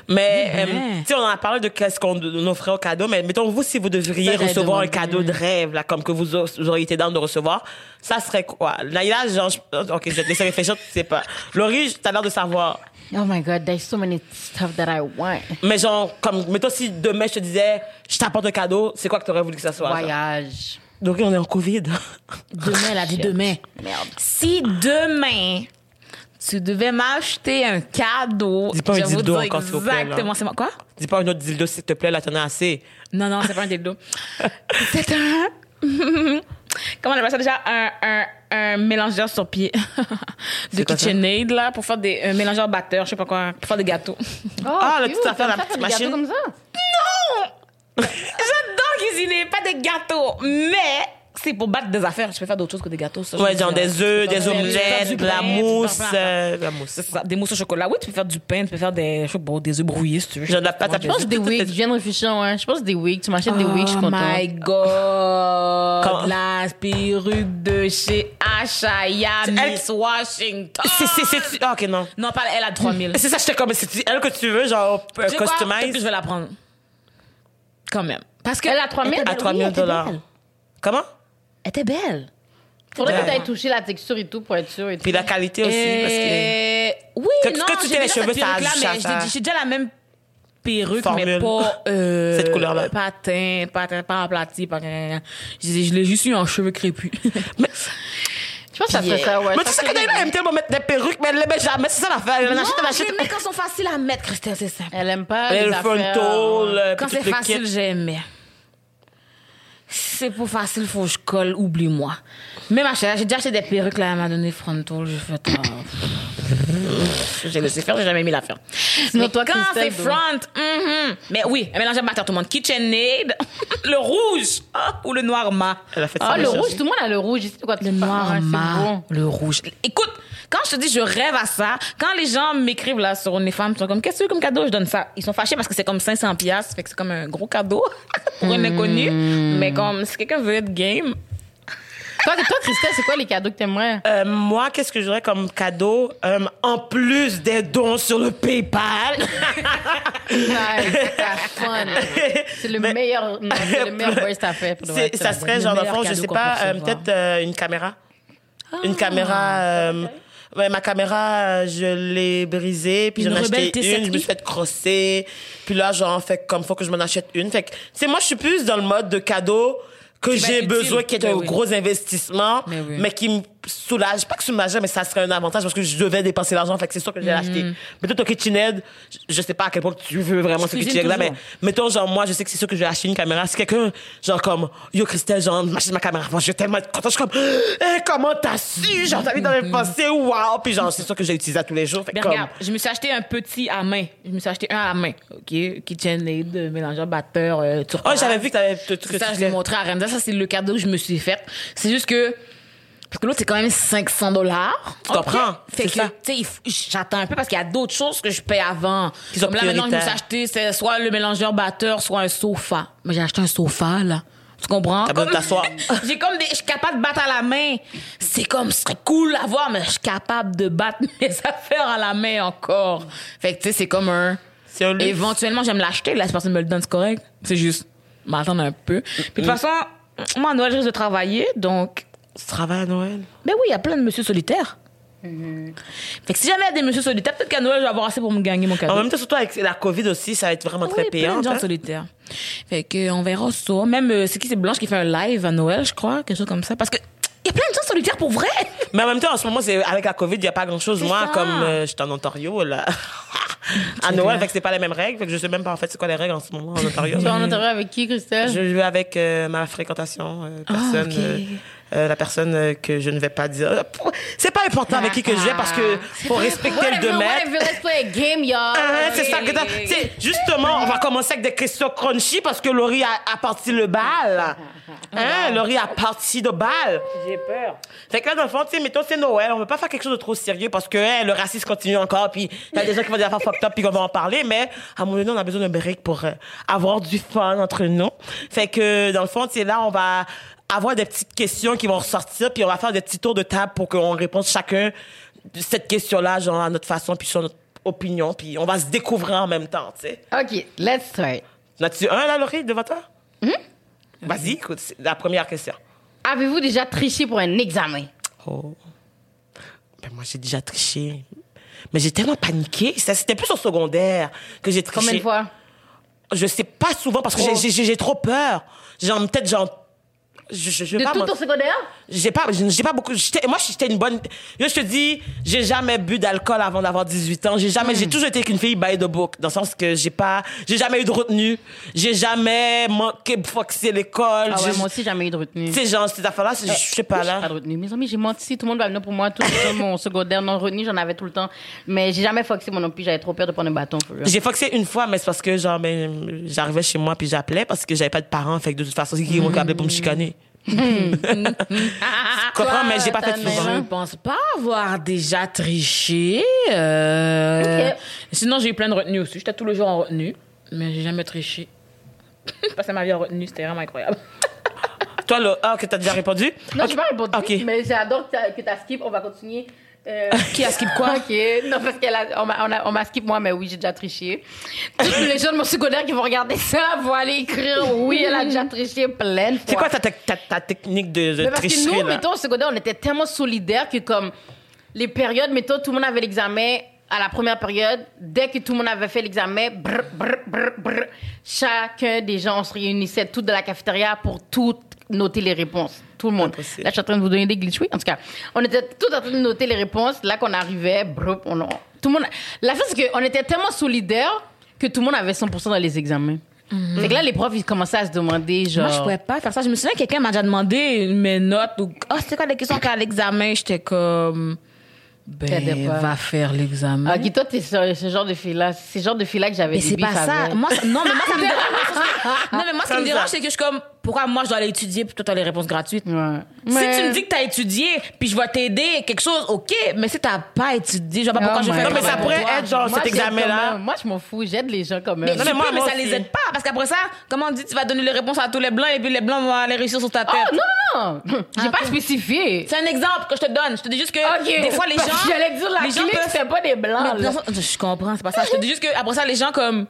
Mais, euh, tu sais, on en a parlé de qu'est-ce qu'on nous offrait au cadeau, mais mettons, vous, si vous devriez Ça, recevoir un cadeau de rêve, là, comme que vous, a- vous auriez été dans de recevoir, ça serait quoi? Naïla, genre, je- ok, je vais te laisser réfléchir, tu sais pas. Laurie, t'as l'air de savoir. Oh my God, there's so many stuff that I want. Mais genre, comme, mettons, si demain, je te disais, je t'apporte un cadeau, c'est quoi que t'aurais voulu que ça soit? genre? Voyage. Donc, on est en COVID. Demain, elle a dit demain. Merde. Si demain, tu devais m'acheter un cadeau. Dis pas un je dildo encore, s'il vous plaît. Exactement, c'est moi. Quoi? Dis pas un autre dildo, s'il te plaît, là, t'en as assez. Non, non, c'est pas un dildo. <laughs> c'est un. <laughs> Comment on appelle ça déjà? Un, un, un mélangeur sur pied. <laughs> de? KitchenAid, là, pour faire des. Un mélangeur batteur, je sais pas quoi, pour faire des gâteaux. Oh, Ah, la cute. petite affaire, la petite machine? Comme ça? <laughs> J'adore cuisiner, pas des gâteaux, mais c'est pour battre des affaires. Je peux faire d'autres choses que des gâteaux. ça, Ouais, genre des œufs, des omelettes, du de la mousse. euh, la mousse. Des mousses au chocolat. Oui, tu peux faire du pain, tu peux faire des, je sais pas, des œufs brouillés si tu veux. Genre de la pâte à Je pense des wigs. Je viens de réfléchir, ouais. Je pense des wigs. Tu m'achètes des wigs, je suis Oh contente. my god. La perruque de chez Ashaya Miss Washington. C'est, c'est, c'est, ah, ok, non. Non, pas elle a 3000. C'est ça, j'étais comme, c'est elle que tu veux, genre, euh, customize. que je vais la prendre. Quand même. Parce que Elle a 3000? était À belle. 3000 Oui, elle était dollars. Comment? Elle était belle. Faudrait que tu ailles toucher la texture et tout pour être sûr et tout. Puis la qualité aussi, parce que. Euh, Oui, Que- non, que tu j'ai t'aies les déjà cette cheveux, ça perruque-là, ajoute mais à j'ai- ça. J'ai déjà la même perruque, Formule. mais pas... <laughs> Euh, Cette couleur-là. Pas teint, pas, teint, pas aplati, pas... Je, je l'ai juste eu en cheveux crépus. <laughs> Je pense que ça Puis, serait ça, ouais. Mais tu sais que Naïla aime tellement mettre des perruques, mais elle les met jamais. C'est ça l'affaire. Elle en non, achète, elle achète. les mets quand sont faciles à mettre, Christelle, c'est simple. Elle aime pas Elle les le affaires. frontal, euh, Quand c'est facile, kit. C'est pour facile, faut que je colle, oublie-moi. Même acheter, j'ai déjà acheté des perruques, là, elle m'a donné frontal, j'ai fait, <laughs> j'ai laissé faire, j'ai jamais mis l'affaire. Sinon, Mais toi, quand c'est front, mhm. mais oui, elle mélange à tout le monde. KitchenAid, <laughs> le rouge, ah, ou le noir mat. Elle a fait ça. Ah, elle le a rouge, tout le monde a le rouge. Quoi, Le noir mat, bon. le rouge. Écoute, quand je te dis je rêve à ça, quand les gens m'écrivent là sur OnlyFans, ils sont comme qu'est-ce que tu veux comme cadeau, je donne ça. Ils sont fâchés parce que c'est comme 500 pièces, fait que c'est comme un gros cadeau <laughs> pour un inconnu. Mais comme si quelqu'un veut être game, Toi, toi, Christelle, c'est quoi les cadeaux que t'aimerais? Euh, moi, qu'est-ce que j'aurais comme cadeau? Euh, en plus des dons sur le PayPal Nice, c'est fun. C'est le meilleur, <laughs> non, le meilleur voice t'as fait. pour ça serait genre, dans le fond, je sais pas, euh, peut-être euh, une caméra. Une caméra. euh, ouais, ma caméra, je l'ai brisée, puis j'en ai Rebelle acheté T7i? une, je me suis fait crosser, puis là, genre, fait comme faut que je m'en achète une. Fait que, tu sais, moi, je suis plus dans le mode de cadeau que j'ai besoin, qui est Ben un oui. gros investissement, Mais oui. mais qui me soulage. Pas que soulagerait, mais ça serait un avantage parce que je devais dépenser l'argent, fait que c'est sûr que je vais l'acheter. Mais toi, ton KitchenAid, je- je sais pas à quel point tu veux vraiment ce KitchenAid-là, mais mettons, genre, moi, je sais que c'est sûr que je vais acheter une caméra. Si quelqu'un, genre, comme, yo, Christelle, genre, m'achète ma caméra, moi, je vais tellement être content. Je suis comme, Eh, comment t'as su? Genre, t'as mis dans les pensées, waouh! Puis, genre, c'est sûr que j'ai utilisé tous les jours. Fait Ben, comme, regarde, je me suis acheté un petit à main. Je me suis acheté un à main. OK? KitchenAid, euh, mélangeur batteur, euh, oh, turquoise. j'avais vu que t'avais, Ça, je l'ai montré à Renza. Ça, c'est le cadeau que je me suis fait. C'est juste que. Parce que l'autre, c'est quand même 500 dollars. Tu comprends? Fait C'est que, tu sais, j'attends un peu parce qu'il y a d'autres choses que je paye avant. Qui sont Comme là, maintenant, je me suis acheté, c'est soit le mélangeur batteur, soit un sofa. Mais j'ai acheté un sofa, là. Tu comprends? T'as besoin de t'asseoir. <laughs> j'ai comme des, je suis capable de battre à la main. C'est comme, ce serait cool à voir, mais je suis capable de battre <laughs> mes affaires à la main encore. Fait que, tu sais, c'est comme un, C'est un. Éventuellement, j'aime l'acheter. Là, si personne me le donne, c'est correct. C'est juste m'attendre un peu. Puis de toute façon, moi, à Noël, je risque de travailler. Donc, Tu travailles à Noël? ben oui, il y a plein de monsieur solitaires. Fait que si jamais il y a des monsieur solitaires, peut-être qu'à Noël, je vais avoir assez pour me gagner mon cadeau. En même temps, surtout avec la COVID aussi, ça va être vraiment Oui, très plein payant. de gens hein. solitaires. Fait que, on verra ça. Même, euh, c'est qui, c'est Blanche qui fait un live à Noël, je crois, quelque chose comme ça. Parce que, il y a plein de gens solitaires pour vrai. Mais en même temps, en ce moment, c'est avec la COVID, il n'y a pas grand-chose. Moi, ça. comme euh, je suis en Ontario, là, <laughs> à Noël, fait que c'est pas les mêmes règles. Fait que je sais même pas en fait c'est quoi les règles en ce moment en Ontario. Tu vas en Ontario avec qui, Christelle? Je vais avec euh, ma fréquentation, euh, personne, ok. euh, euh, la personne euh, que je ne vais pas dire. Euh, C'est pas important avec qui que je vais parce que faut respecter le 2 Whatever, mètres. whatever, let's play a game, y'all. Ah, c'est ça que justement on va commencer avec des questions crunchy parce que Laurie a, a parti le bal. Hein, Laurie a parti de bal. J'ai peur. Fait que là, dans le fond, tu sais, mettons, c'est Noël, on veut pas faire quelque chose de trop sérieux parce que hein, le racisme continue encore, puis il y a des gens qui vont dire faire fucked up, puis qu'on va en parler, mais à un moment donné, on a besoin d'un break pour euh, avoir du fun entre nous. Fait que, dans le fond, tu sais, là, on va avoir des petites questions qui vont ressortir, puis on va faire des petits tours de table pour qu'on réponde chacun cette question-là, genre à notre façon, puis sur notre opinion, puis on va se découvrir en même temps, tu sais. OK, let's. En as-tu un, là, Laurie, devant toi? Vas-y, écoute, c'est la première question. Avez-vous déjà triché pour un examen? Oh. Ben moi, j'ai déjà triché. Mais j'ai tellement paniqué. Ça, C'était plus au secondaire que j'ai triché. Combien de fois? Je sais pas souvent parce que j'ai- j'ai j'ai trop peur. Genre, peut-être genre Je, je, De pas tout ton secondaire? J'ai pas, j'ai pas beaucoup. j'étais- Moi, j'étais une bonne. Yo, je te dis, j'ai jamais bu d'alcool avant d'avoir 18 ans. J'ai jamais, Hmm. j'ai toujours été qu'une fille by the book, dans le sens que j'ai pas, j'ai jamais eu de retenue. J'ai jamais manqué foxer l'école. Ah ouais, J'ai- moi aussi, jamais eu de retenue. Tu sais, genre, ces affaires-là, c'est- je sais pas J'ai pas là. de retenue. Mes amis, j'ai menti. Tout le monde va venir pour moi. Tout le temps, <laughs> mon secondaire non retenu, j'en avais tout le temps. Mais j'ai jamais foxé mon non plus. J'avais trop peur de prendre un bâton. J'ai foxé une fois, mais c'est parce que, genre, ben, j'arrivais chez moi puis j'appelais parce que j'avais pas de parents. Fait que de toute façon, c'est qui m'ont appelé pour me chicaner? Comprends, mais j'ai pas fait ta souvent. Je pense pas avoir déjà triché. euh. Sinon, j'ai eu plein de retenues aussi. J'étais tous les jours en retenue, mais j'ai jamais triché. <laughs> Passer ma vie en retenue, c'était vraiment incroyable. Toi, là, ah, ok, t'as déjà répondu? Non, Ok. je pas répondu. Ok. Mais j'adore que t'as- que t'as skip. On va continuer. Euh, Qui a skip quoi? Ok. Non, parce qu'on m'a, on a- on m'a skip moi, mais oui, j'ai déjà triché. Toutes les gens de mon secondaire qui vont regarder ça vont aller écrire oui, elle a déjà triché plein de fois. C'est quoi ta, tec- ta, ta technique de, de Mais parce que tricherie, nous, là? mettons, au secondaire, on était tellement solidaires que comme les périodes, mettons, tout le monde avait l'examen à la première période. Dès que tout le monde avait fait l'examen, brr, brr, brr, brr, chacun des gens, on se réunissait tout de la cafétéria pour tout noter les réponses. Tout le monde. Impossible. Là, je suis en train de vous donner des glitches. Oui, en tout cas, on était tout en train de noter les réponses. Là qu'on arrivait, brr, on, on- tout le monde... La chose, c'est qu'on était tellement solidaires que tout le monde avait 100% dans les examens. C'est que là, les profs, ils commençaient à se demander, genre... Moi, je pouvais pas faire ça. Je me souviens que quelqu'un m'a déjà demandé mes notes ou oh, c'est quoi les questions qu'il y a à l'examen? J'étais comme ben va faire l'examen. Ah, toi, t'es ce, ce genre de fille-là. C'est ce genre de fille-là que j'avais Mais c'est pas ça. avec. Moi, ça- non, mais moi, ça me <laughs> dérange. <laughs> Non, mais moi, ce qui me dérange, c'est que je suis comme, pourquoi moi, je dois aller étudier puis toi, t'as les réponses gratuites? Ouais. Si Mais- tu me dis que t'as étudié, puis je vais t'aider quelque chose, ok, mais si t'as pas étudié, je vois pas pourquoi Oh je my fais Non, mais ça pourrait toi. être genre Moi, cet examen-là. Moi, je m'en fous. J'aide les gens quand même. Mais, Non, mais moi, peux, mais moi ça aussi. les aide pas, parce qu'après ça, comment on dit, tu vas donner les réponses à tous les blancs et puis les blancs vont aller réussir sur ta tête. Oh, non, non, non. <clears throat> J'ai Ah, pas ok. spécifié. C'est un exemple que je te donne. Je te dis juste que des fois les gens, <laughs> J'allais dire la les gens clique, peuvent c'était pas des blancs. Là. je comprends, c'est pas ça. Je te dis juste que après ça, les gens comme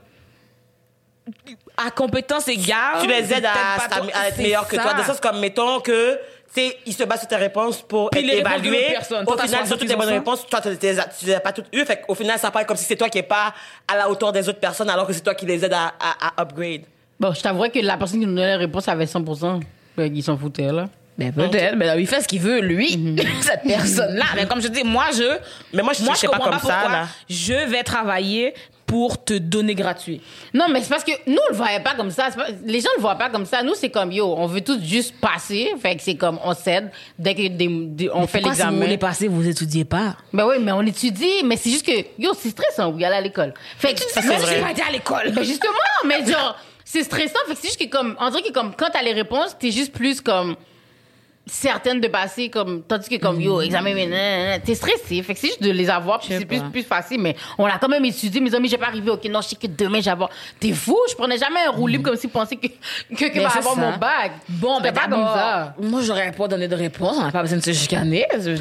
à compétence égale, tu les aides à, être c'est meilleurs que toi. De sens comme, mettons que, tu sais, ils se basent sur tes réponses pour Puis être évalués. Au final, 60 sur toutes ils tes ont bonnes réponses, toi, tu les as, tu les as pas toutes eues. Fait qu'au final, ça paraît comme si c'est toi qui est pas à la hauteur des autres personnes, alors que c'est toi qui les aides à, à, à upgrade. Bon, je t'avouerais que la personne qui nous donnait la réponse avait 100%. Ben, Ils s'en foutaient, là. Ben peut-être, mais il fait ce qu'il veut, lui, <laughs> cette personne-là. Mais comme je dis, moi, je. Mais moi, je moi, trichais pas comme ça, là. Je vais travailler pour te donner gratuit. Non, mais c'est parce que nous, on le voyait pas comme ça. Pas- Les gens le voient pas comme ça. Nous, c'est comme, yo, on veut tous juste passer. Fait que c'est comme, on cède dès que des- des- on fait Pourquoi si vous l'examen. voulez passer, vous étudiez pas? Ben oui, mais on étudie, mais c'est juste que, yo, c'est stressant, oui, aller à l'école. Fait que, Ça, vrai. j'ai pas été à l'école. Ben justement, mais genre, c'est stressant, fait que c'est juste que comme, on dirait que comme, quand t'as les réponses, t'es juste plus comme, certaine de passer comme, tandis que comme, yo, examen, mais nan, nan, nan, t'es stressé. Fait que c'est juste de les avoir, puis c'est plus, plus facile, mais on a quand même étudié, mes amis, j'ai pas arrivé, ok, non, je sais que demain, j'ai avoir. T'es fou, je prenais jamais un roue libre comme si pensais que, que, que va avoir ça. mon bac. Bon, ben pas comme d'abord, ça. moi, j'aurais pas donné de réponse. On n'a pas besoin de se chicaner. J'ai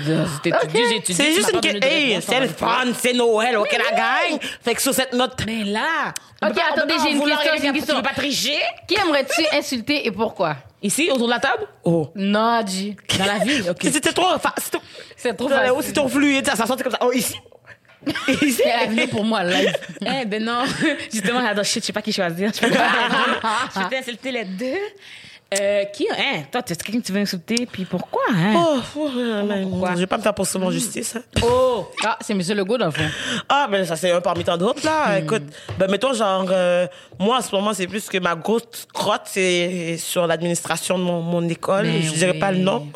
étudié. C'est juste une de Hey, c'est le fun, c'est Noël, ok, la gang? Fait que sur cette note, Mais là, Ok, attendez, j'ai une question, j'ai une question. Tu veux pas tricher? Qui aimerais-tu insulter et pourquoi? Ici, autour de la table? oh. Non. Dans la vie? OK. C'était trop, fa- c'était C'est trop trop, facile. c'est trop fluide, ça, ça sentait comme ça. Oh, ici. <laughs> Ici. C'est l'avenir pour moi, live. <laughs> Eh ben non, <laughs> justement, j'adore shit, je sais pas qui choisir. Je peux pas. Je vais insulter les deux. Euh, qui, hein, toi, tu quelqu'un que tu veux insulter, puis pourquoi, hein? Oh, oh, Pourquoi? je vais pas me faire poursuivre en justice. hein. Oh! Ah, c'est Monsieur Legault, dans le fond. Ah, ben ça, c'est un parmi tant d'autres, là. Écoute, ben mettons, genre, euh, moi, en ce moment, c'est plus que ma grosse crotte, c'est sur l'administration de mon, mon école. Ben je dirais pas le oui. nom.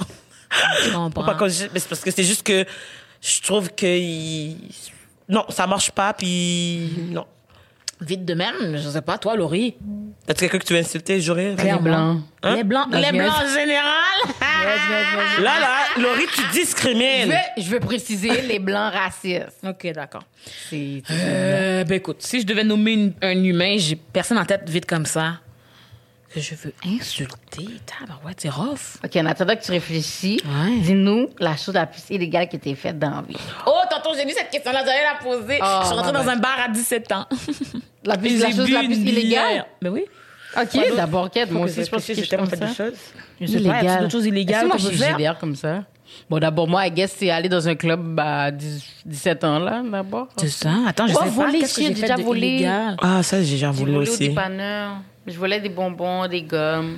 Je comprends. mais c'est parce que c'est juste que je trouve que... il- Non, ça marche pas, puis... Non. Vite de même, je sais pas, toi, Laurie. T'as-tu quelqu'un que tu veux insulter, jurer? Les blancs. Hein? Les blancs, Non, les blancs en général. Là, là, Laurie, tu Je discrimines. veux, je veux préciser les blancs racistes. ok, d'accord. C'est. Euh, ben écoute, si je devais nommer une- un humain, j'ai personne en tête vite comme ça. Que je veux insulter. Tabarouette, c'est rough. Ok, en attendant que tu réfléchis, Ouais. dis-nous la chose la plus illégale qui t'ait faite dans la vie. Oh, tantôt, j'ai vu cette question-là, j'allais la poser. Oh, je suis rentrée ouais, dans ouais. un bar à 17 ans. La, plus, la j'ai chose bu la plus une illégale? bière. Ben oui. Ok, d'abord, quête. Moi aussi, je pense que j'ai je tellement comme fait ça. des choses. Je sais pas, y a-t-il d'autres choses illégales Est-ce que qu'on moi, peut je suis faire? Comme ça? Bon, d'abord, moi, I guess, c'est aller dans un club à 10 17 ans, là, d'abord. C'est ça. Attends, je Ouais, sais pas. voler, Qu'est-ce que j'ai j'ai fait déjà de volé. illégal? Ah, ça, j'ai déjà J'ai volé au aussi. dépanneur. Je volais des bonbons, des gommes,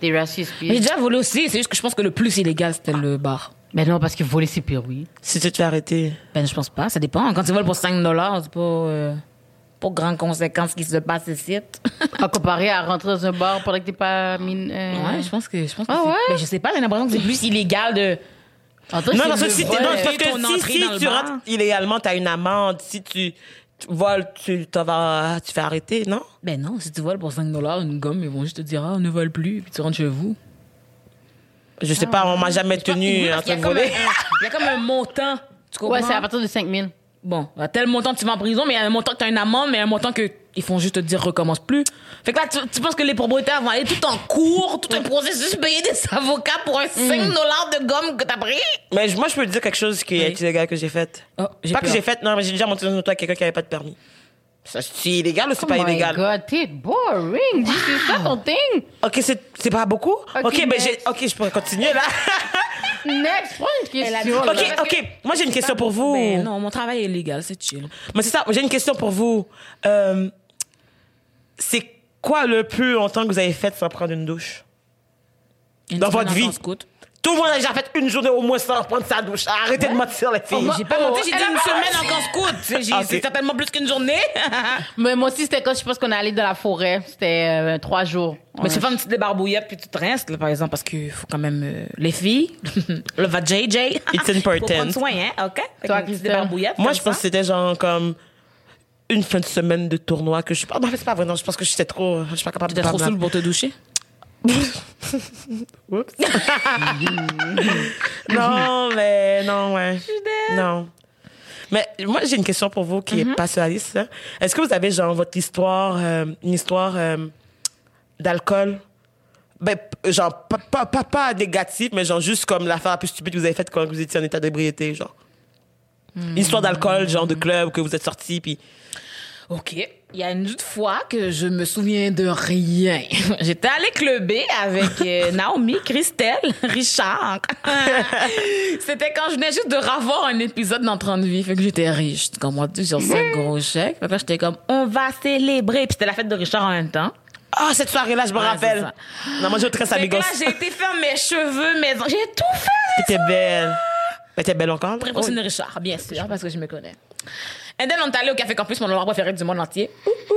des Rice Mais J'ai Krispies. déjà volé aussi. C'est juste que je pense que le plus illégal, c'était le bar. Mais non, parce que voler, c'est pire, oui. Si tu te fais arrêter. Ben, je pense pas. Ça dépend. Quand tu voles pour 5 dollars, c'est pas, euh, pas grande conséquence qui se passe ici. <laughs> À comparer à rentrer dans un bar pendant que t'es pas mine. euh, Ouais, je pense que, je pense que Ah ouais? Ben, je sais pas, j'ai l'impression que c'est plus illégal de. En Non, parce que si, non, parce que si, si tu bar. rentres illégalement, t'as une amende. Si tu, tu voles, tu t'en vas, tu fais arrêter, non? Ben non, si tu voles pour 5 dollars une gomme, ils vont juste te dire, ah, ne vole plus, puis tu rentres chez vous. Je sais pas, on m'a jamais pense que tenu oui, en train de voler. Il y a comme un montant. Tu comprends? Ouais, c'est à partir de 5000. Bon, à tel montant tu vas en prison, mais a un montant que tu as une amende, mais un montant que ils font juste te dire recommence plus. Fait que là, tu, tu penses que les propriétaires vont aller tout en cours, tout un processus, payer des avocats pour un 5 dollars de gomme que t'as pris? Mais je- moi, je peux te dire quelque chose qui est Oui. illégal que j'ai fait. Oh, j'ai Pas que peur. j'ai fait, non, mais j'ai déjà monté dans une auto avec quelqu'un qui avait pas de permis. Ça, c'est illégal ou c'est Oh pas my illégal? God, t'es boring. C'est ça ton thing? Ok, c'est, c'est pas beaucoup? Ok, ben j'ai, ok, je pourrais continuer là. <laughs> Next, prends une question. ok, là. ok. Moi, j'ai une question pour vous. Ben non, mon travail est illégal, c'est chill. Mais c'est ça, j'ai une question pour vous. Euh, c'est quoi le plus longtemps que vous avez fait sans prendre une douche? Une Dans votre vie? scout. Tout le monde a déjà fait une journée au moins sans prendre sa douche. Arrêtez de mentir, les filles. J'ai pas menti, j'ai dit une semaine en camp scout. C'est <laughs> j'ai- Ah, c'est ok. certainement plus qu'une journée. <laughs> Mais moi aussi, c'était quand je pense qu'on est allé dans la forêt. C'était euh, trois jours. Mais tu fais une petite débarbouillette puis tu te restes, là, par exemple, parce qu'il faut quand même euh, les filles, <laughs> le va JJ. It's Faut prendre important. soin, hein, ok? Toi, Christelle? débarbouillette. Moi, je pense que c'était genre comme une fin de semaine de tournoi que je suis pas. Non, mais c'est pas vrai, non, je pense que j'étais trop. Je suis pas capable T'es de trop parler. saoul pour te doucher? <laughs> Oups. <laughs> non, mais non, ouais. Non. Mais moi, j'ai une question pour vous qui est pas sur la liste. hein. Est-ce que vous avez, genre, votre histoire, euh, une histoire euh, d'alcool? Ben, genre, pas, pas, pas, pas négative, mais genre, juste comme l'affaire la plus stupide que vous avez faite quand vous étiez en état d'ébriété, genre. Une histoire d'alcool, genre de club, que vous êtes sorti, puis. OK. Il y a une autre fois que je me souviens de rien. <laughs> J'étais allée clubber avec euh, <laughs> Naomi, Christelle, Richard. <laughs> C'était quand je venais juste de revoir un épisode dans 30 vies. Fait que j'étais riche. Comme moi, sur ce gros chèque. Fait que j'étais comme, on va célébrer. Puis c'était la fête de Richard en même temps. Ah, cette soirée-là, je me Ouais, rappelle. Non, moi, j'ai très amigos. là, j'ai été faire mes cheveux, mes... J'ai tout fait. T'étais belle. T'es belle encore? Pour impressionner Richard, bien sûr, parce que je me connais. Et then, on est allé au Café Campus, mon endroit préféré du monde entier.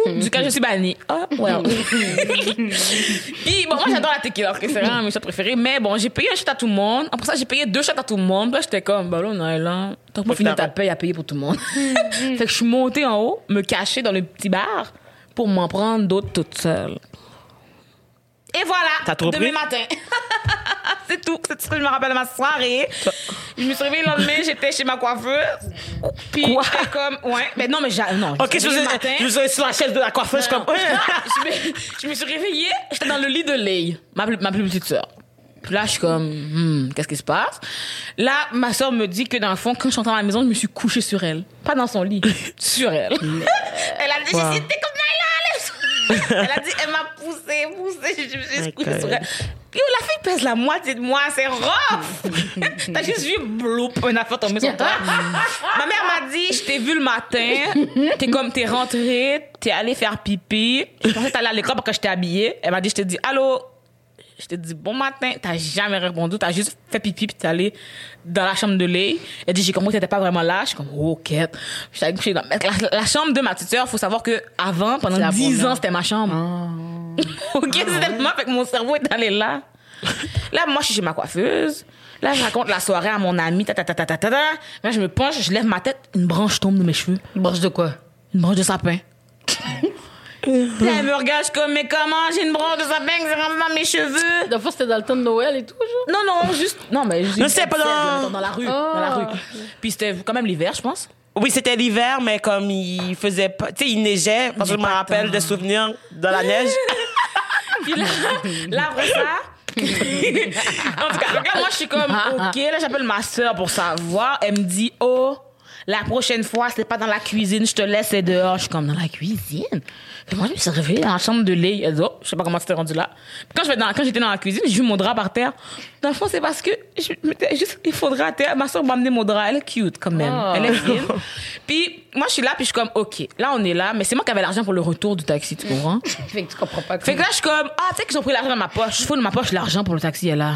Duquel je suis bannie. Ah, well. <laughs> Puis, bon, moi, j'adore la tequila, c'est vraiment mes shots préférés. Mais bon, j'ai payé un shot à tout le monde. Après ça, j'ai payé deux shots à tout le monde. Puis là, j'étais comme, bah là, on est là. Tant que finir que ta paye à payer pour tout le monde. <laughs> fait que je suis montée en haut, me cacher dans le petit bar pour m'en prendre d'autres toute seule. Et voilà, T'as trop demain pris? matin. <laughs> c'est tout. C'est tout ce que je me rappelle de ma soirée. Je me suis réveillée le lendemain, j'étais chez ma coiffeuse. Puis Quoi? j'étais comme, ouais. Mais non, mais j'ai, non. Ok, je me suis matin. je ai sur la chaise de la coiffeuse, Non, comme. <laughs> je, me, je me suis réveillée, j'étais dans le lit de Lay, ma, plus- ma plus petite sœur. Puis là, je suis comme, hmm, qu'est-ce qui se passe? Là, ma sœur me dit que dans le fond, quand je suis entrée dans la maison, je me suis couchée sur elle. Pas dans son lit, <laughs> sur elle. elle a dit, Wow. j'étais comme Naila, Elle a dit, elle m'a poussée, poussée, je me suis sur elle. La fille pèse la moitié de moi, c'est rough! <laughs> T'as juste vu, bloup, une affaire tomber sur toi. <laughs> Ma mère m'a dit, je t'ai vu le matin, t'es comme, t'es rentrée, t'es allée faire pipi. Je pensais que t'allais à l'école parce que je t'ai habillée. Elle m'a dit, je t'ai dit, allô? Je t'ai dit, bon matin. T'as jamais répondu, t'as juste fait pipi puis t'es allée dans la chambre de lait. Elle dit, j'ai compris que t'étais pas vraiment là. Je suis comme, oh. Je suis coucher dans- La, la chambre de ma petite sœur, faut savoir que avant, pendant la 10 première. ans, c'était ma chambre. <laughs> ok, c'était moi, fait que mon cerveau est allé là. Là, moi, je suis chez ma coiffeuse. Là, je raconte la soirée à mon ami, ta, ta, ta, ta, ta. Là, je me penche, je lève ma tête, une branche tombe de mes cheveux. Branche de quoi? Une branche de sapin. <laughs> Elle me regarde, je suis comme, mais comment j'ai une branche de sapin qui dans mes cheveux? La fois, c'était dans le temps de Noël et tout, genre. Non, non, juste. Non, mais juste. Non, c'était pas dans- dans la rue. Oh. Dans la rue. Puis c'était quand même l'hiver, je pense. Oui, c'était l'hiver, mais comme il faisait pas. Tu sais, il neigeait, parce que je me rappelle des souvenirs dans la neige. <laughs> Puis là, là après ça. <laughs> en tout cas, là, moi, je suis comme, OK, là, j'appelle ma soeur pour savoir. Elle me dit, oh, La prochaine fois, c'est pas dans la cuisine, je te laisse c'est dehors. Je suis comme dans la cuisine? Puis moi, je me suis réveillée dans la chambre de lait. Elle dit, oh, je sais pas comment c'était rendu là. Quand je vais dans, quand j'étais dans la cuisine, j'ai vu mon drap par terre. Dans le fond, c'est parce que je mettais juste il faudra à terre. Ma soeur m'a amené mon drap. Elle est cute quand même. Oh. Elle est fine. puis moi, je suis là, puis je suis comme, ok, là, on est là, mais c'est moi qui avais l'argent pour le retour du taxi, tu comprends? <laughs> Fait que tu comprends pas. Fait que là, je suis comme, ah, tu sais qu'ils ont pris l'argent dans ma poche. Je fous de ma poche l'argent pour le taxi, elle là.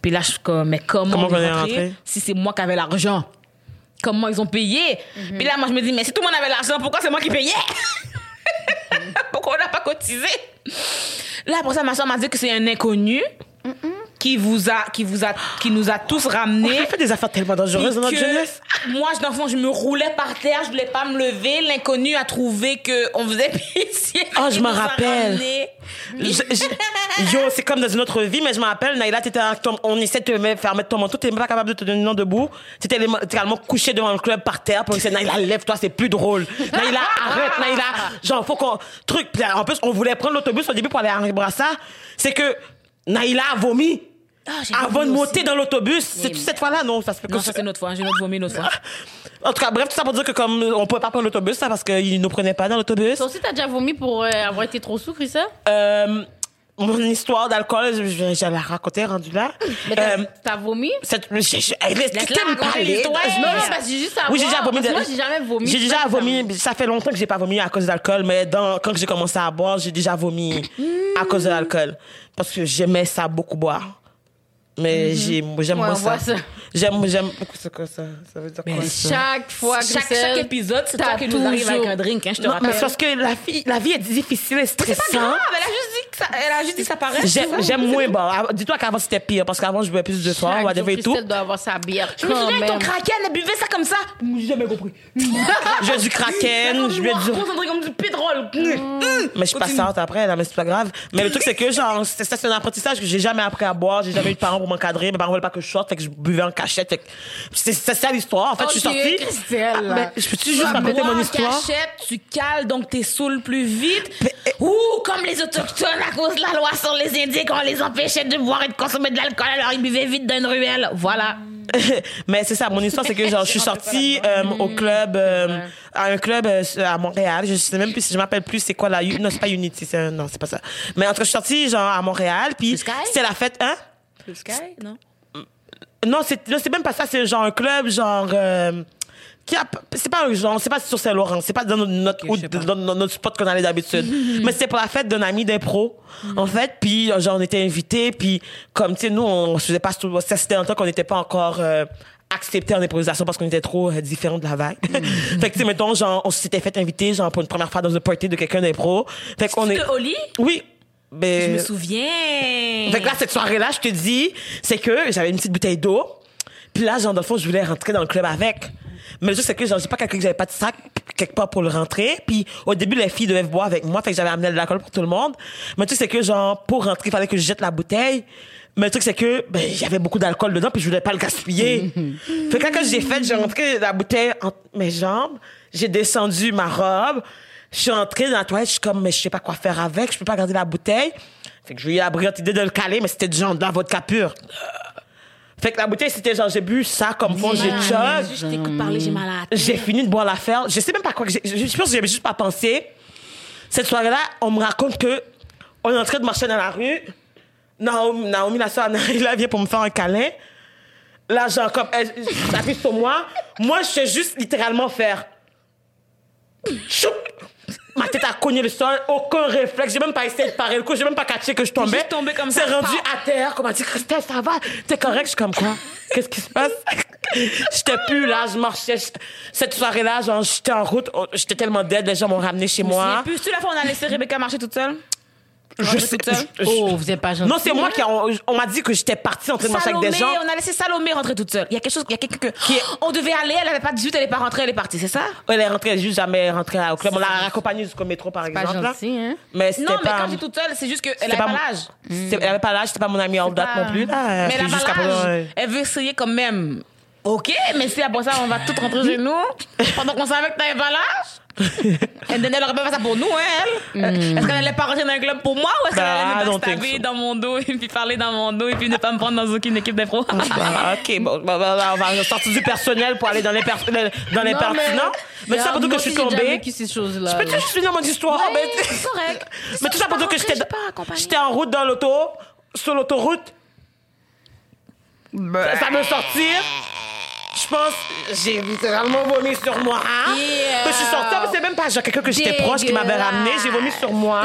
Puis là, je suis comme, mais comment, Comment on est est rentré? si c'est moi qui avais l'argent? Comment ils ont payé? Puis là, moi, je me dis, mais si tout le monde avait l'argent, pourquoi c'est moi qui payais? <laughs> pourquoi on n'a pas cotisé? Là, après ça, ma soeur m'a dit que c'est un inconnu qui vous a, qui vous a, qui nous a tous On ramenés. a fait des affaires tellement dangereuses dans notre que jeunesse. Moi, fond, je me roulais par terre, je voulais pas me lever. L'inconnu a trouvé que on faisait <laughs> pitié. Ah, je m'en rappelle. ramenés. Je- je- yo, c'est comme dans une autre vie, mais je me rappelle, Naïla, t'étais on essaie de te mettre- faire mettre ton manteau, t'es même pas capable de te donner nom debout. T'étais littéralement- couché devant le club par terre pour essayer, Naïla, lève-toi, c'est plus drôle. Naïla, arrête, Naïla. Genre, faut qu'on, truc. En plus, on voulait prendre l'autobus au début pour aller à Henri Brassard. C'est que Naïla a vomi. Ah, Avant de aussi. monter dans l'autobus. C'est cette fois-là, non, ça se fait Non, ça c'est une autre fois. J'ai une autre vomi une autre fois. En tout cas, bref, tout ça pour dire que comme on pouvait pas prendre l'autobus, ça, parce qu'ils nous prenaient pas dans l'autobus. Toi aussi, t'as déjà vomi pour euh, avoir été trop sous, Chrissa? Euh, mon histoire d'alcool, j'allais la raconter rendu là. Mais t'as Euh, t'as vomi? cette, je, je, me parler. Non, non, parce que j'ai juste à Oui, j'ai déjà vomi. Moi, j'ai jamais vomi. J'ai déjà vomi. Ça fait longtemps que j'ai pas vomi à cause d'alcool, mais dans, quand j'ai commencé à boire, j'ai déjà vomi à cause de l'alcool. Parce que j'aimais ça beaucoup boire. Mais j'ai- j'aime Ouais, on ça. ça. J'aime, j'aime. C'est quoi ça? Ça veut dire quoi? ça? Chaque fois, Chaque, chaque épisode, c'est toi qui nous arrive avec un drink, hein, je te Non, mais rappelle. c'est parce que la vie, la vie est difficile et C'est pas stressante. grave, elle a juste dit que ça, elle a juste dit que ça paraît. J'aime, j'aime moins boire. Dis-toi qu'avant c'était pire parce qu'avant je buvais plus de soir, whatever et tout. Doit avoir sa bière Je me quand souviens, ton même. kraken, elle buvait ça comme ça. J'ai jamais compris. Je buvais du kraken, je buvais du. Concentré comme du pétrole. Mais je suis passante après, mais c'est pas grave. Mais le truc, c'est que, genre, c'est ça, c'est un apprentissage que j'ai jamais appris à boire. J'ai jamais eu de parents pour m'encadrer. Mes parents voulaient pas que je sorte, fait que je buvais en cachette. Fait que c'est, c'est ça l'histoire. En fait, je suis sortie. Christelle. Ah, mais je peux-tu juste raconter mon en histoire? cachette, tu cales, donc t'es saoul plus vite. Ouh, comme les autochtones, à cause de la loi sur les Indiens, qu'on les empêchait de boire et de consommer de l'alcool, alors ils buvaient vite dans une ruelle. Voilà. <laughs> mais c'est ça, mon histoire, c'est que genre, je suis <laughs> sortie euh, au club, euh, à un club euh, à Montréal. Je sais même plus si je m'appelle plus c'est quoi la non c'est pas Unity, c'est un- non c'est pas ça. Mais en tout cas, je suis sortie genre à Montréal, puis c'était la fête, hein? Blue Sky, non? Non, c'est non, c'est même pas ça, c'est genre un club genre euh, qui a c'est pas un genre, c'est pas sur Saint-Laurent, c'est pas dans notre notre, Ok, je sais pas. dans notre spot qu'on allait d'habitude. <laughs> Mais c'était pour la fête d'un ami d'impro en fait, puis genre on était invités, puis comme tu sais nous on se faisait pas ça c'était un temps qu'on n'était pas encore euh, accepté en improvisation parce qu'on était trop euh, différents de la vague. <laughs> fait que tu sais mettons genre on s'était fait inviter genre pour une première fois dans un party de quelqu'un d'impro. Fait qu'on est Oli? Oui. Ben, Je me souviens. fait que là, cette soirée-là, je te dis, c'est que j'avais une petite bouteille d'eau. Puis là, genre, dans le fond, je voulais rentrer dans le club avec. Mais le truc, c'est que, genre, j'ai pas quelqu'un que j'avais pas de sac quelque part pour le rentrer. Puis au début, les filles devaient boire avec moi. Fait que j'avais amené de l'alcool pour tout le monde. Mais le truc, c'est que, genre, pour rentrer, il fallait que je jette la bouteille. Mais le truc, c'est que, ben, j'avais beaucoup d'alcool dedans, puis je voulais pas le gaspiller. <laughs> fait que quand j'ai fait, j'ai rentré la bouteille entre mes jambes. J'ai descendu ma robe. Je suis entrée dans la toilette, je suis comme, mais je sais pas quoi faire avec, je peux pas garder la bouteille. Fait que j'ai eu la brillante idée de le caler, mais c'était du genre de la vodka pure. Fait que la bouteille, c'était genre, j'ai bu ça comme fond, j'ai chug. Je t'écoute parler, j'ai mal à la tête. J'ai fini de boire l'affaire. Je sais même pas quoi que j'ai. Je je pense que j'avais juste pas pensé. Cette soirée-là, on me raconte que on est en train de marcher dans la rue. Naomi, Naomi la soeur, là, <laughs> vient pour me faire un câlin. Là, genre, comme, elle s'appuie sur moi. Moi, je sais juste littéralement faire. Choup! Ma tête a cogné le sol, aucun réflexe. J'ai même pas essayé de parer le coup, j'ai même pas catché que je tombais. juste tombé comme ça, C'est rendu à terre, comme elle dit, Christelle, ça va? T'es correct? Je suis comme quoi? Qu'est-ce qui se passe? J'étais plus là, je marchais. Cette soirée-là, genre, j'étais en route, oh, j'étais tellement dead, les gens m'ont ramené chez moi. Puis, tu la fois, on a laissé Rebecca marcher toute seule? Je sais- toute seule? je- je- Oh, vous êtes pas gentil. Non, c'est moi qui, a- on, on m'a dit que j'étais partie en train de marcher avec des gens. on a laissé Salomé rentrer toute seule. Il y a quelque chose, il y a quelqu'un que, Qui est- <gasps> on devait aller, elle avait pas 18, elle est pas rentrée, elle est partie, c'est ça? Elle est rentrée, juste jamais rentrée au club. On l'a accompagnée jusqu'au métro, par Pas exemple. là. gentil, hein? Mais c'était Non, mais pas. quand je dis toute seule, c'est juste qu'elle c'était avait pas l'âge. Elle avait pas l'âge, c'était pas mon amie all date pas- non plus. Là. Mais C'était elle a jusqu'à pas l'âge. Elle veut essayer quand même. Ok, mais si après ça, on va tout rentrer chez nous, <laughs> pendant qu'on savait que t'avais pas l'âge. <laughs> Elle aurait pas fait ça pour nous, hein, elle. Est-ce qu'elle allait pas rentrer dans un club pour moi ou est-ce qu'elle Bah, allait me don't think backstabber dans mon dos et puis parler dans mon dos et puis ne pas me prendre dans aucune équipe d'impro? Ah, ok, bon, bah, bah, bah, on va sortir du personnel pour aller dans les, per- dans les pertinents. <laughs> Mais tout ça pour dire que je suis J'ai tombée. vécu ces choses-là. Je peux juste finir mon histoire. mais- c'est correct. Mais tout ça pour dire que j'étais en route dans l'auto, sur l'autoroute. Ça me sortir. Je pense, j'ai littéralement vomi sur moi. hein? Yeah. Je suis sortie, mais c'est même pas genre quelqu'un que j'étais proche qui m'avait ramené. J'ai vomi sur moi.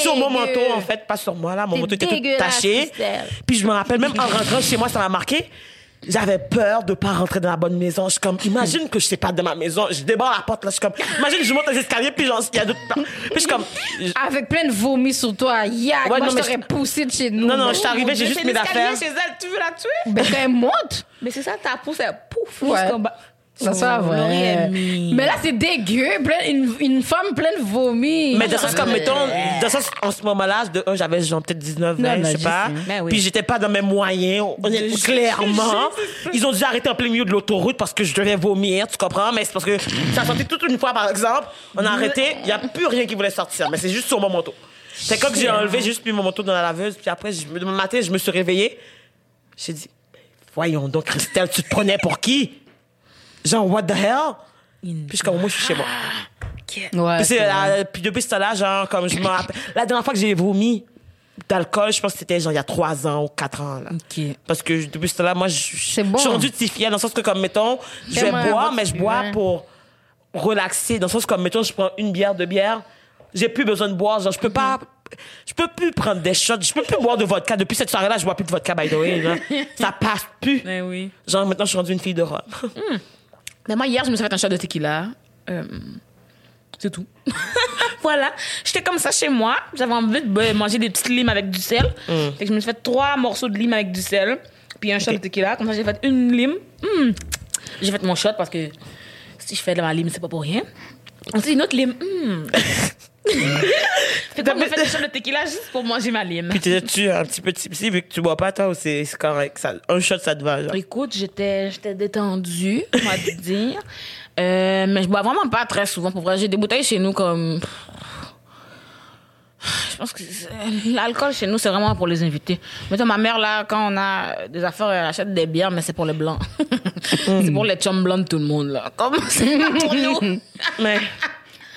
Sur mon manteau, en fait, pas sur moi, là. Mon manteau était tout taché. Puis je me rappelle, même en rentrant chez moi, ça m'a marqué. J'avais peur de pas rentrer dans la bonne maison. Je suis comme, imagine que je sais pas de ma maison. Je débarre la porte, là. Je suis comme, imagine, je monte les escaliers, puis genre, il y a d'autres. Puis je suis comme, Avec plein de vomi sur toi. Yak, Ouais, moi, non, je mais t'aurais je- poussé de chez nous. non, non, je suis arrivée, j'ai juste mis l'affaire. chez elle, tu veux la tuer? Ben, quand elle monte. Mais c'est ça, ta pousse, elle pouf, Ouais. jusqu'en bas. Ça, est mise. Mais là, c'est dégueu. plein- une, une femme pleine de vomi. Mais de sens comme, mettons, de sens, en ce moment-là, de un, j'avais genre peut-être 19, 20, Non, non, je sais pas. Ben oui. Puis j'étais pas dans mes moyens, clairement. <laughs> Ils ont dû arrêter en plein milieu de l'autoroute parce que je devais vomir, tu comprends? Mais c'est parce que ça sortait toute une fois, par exemple. On a arrêté, il y a plus rien qui voulait sortir, mais c'est juste sur mon manteau. C'est comme j'ai enlevé, juste mis mon manteau dans la laveuse, puis après, je, le matin, je me suis réveillée. J'ai dit, voyons donc, Christelle, tu te prenais pour qui? Genre, what the hell? Puis je suis comme, moi, je suis chez moi. Ouais. Puis, c'est, euh, puis depuis ce temps-là, genre, comme je me rappelle. La dernière fois que j'ai vomi d'alcool, je pense que c'était genre il y a trois ans ou quatre ans. Là. Ok. Parce que depuis ce temps-là, moi, je bon. je suis rendue fière dans le sens que, comme, mettons, je vais boire, mais je bois pour relaxer. Dans le sens comme, mettons, je prends une bière, deux bières, j'ai plus besoin de boire. Genre, je peux pas. Je peux plus prendre des shots. Je peux plus boire de vodka. Depuis cette soirée-là, je bois plus de vodka, by the way. là. <laughs> Ça passe plus. Ben oui. Genre, maintenant, je suis rendue une fille de rhum. Mais moi, hier, je me suis fait un shot de tequila. Euh, c'est tout. <laughs> voilà. J'étais comme ça chez moi. J'avais envie de manger des petites limes avec du sel. Fait que je me suis fait trois morceaux de lime avec du sel. Puis un shot de tequila. Comme ça, j'ai fait une lime. Hum. J'ai fait mon shot parce que si je fais de la lime, c'est pas pour rien. Ensuite, une autre lime. Hum. <laughs> <laughs> fait qu'on a fait shot de tequila juste pour manger ma lime. Puis t'es-tu un petit peu tipsy vu que tu bois pas, toi, ou c'est correct? Ça, un shot, ça te va, genre? Écoute, j'étais, détendue, on va te dire. Euh, mais je bois vraiment pas très souvent. Pour vrai, j'ai des bouteilles chez nous comme. Je pense que l'alcool chez nous, c'est vraiment pour les invités. Mettons, ma mère, là, quand on a des affaires, elle achète des bières, mais c'est pour les blancs. <laughs> c'est pour les chums blancs de tout le monde, là. Comme c'est pour nous. <laughs> Mais.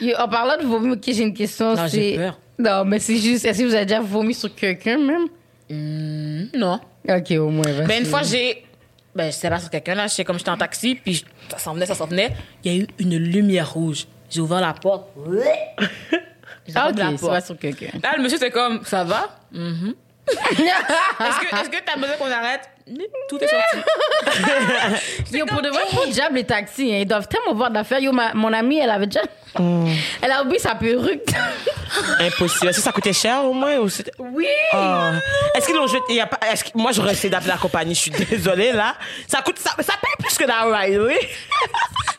Yo, En parlant de vomi, ok, j'ai une question. Non, j'ai peur. Non, mais c'est juste, est-ce que vous avez déjà vomi sur quelqu'un même? non. Ok, au moins. vas-y. Ben, une fois, j'ai. Ben, je sais pas sur quelqu'un, là. J'étais comme j'étais en taxi, puis je- ça s'en venait, ça s'en venait. Il y a eu une lumière rouge. J'ai ouvert la porte. <laughs> J'ai Ah, ouvert la ok, c'est porte. pas sur quelqu'un. Là, le monsieur, c'est comme, ça va? Mhm. <laughs> Est-ce que est-ce que t'as besoin qu'on arrête? Tout est sorti. <laughs> Yo, pour de vrai, pour diable les taxis, hein, ils doivent tellement voir d'affaires. Yo, ma- mon amie, elle avait déjà. Elle a oublié sa perruque. <laughs> Impossible. Est-ce que ça coûtait cher au moins? Ou oui! Ah. Est-ce qu'ils l'ont jeté? il y a pas- est-ce que- moi, j'aurais essayé d'appeler la compagnie. Je suis <laughs> désolée, là. Ça coûte, ça, ça paye plus que la ride, oui.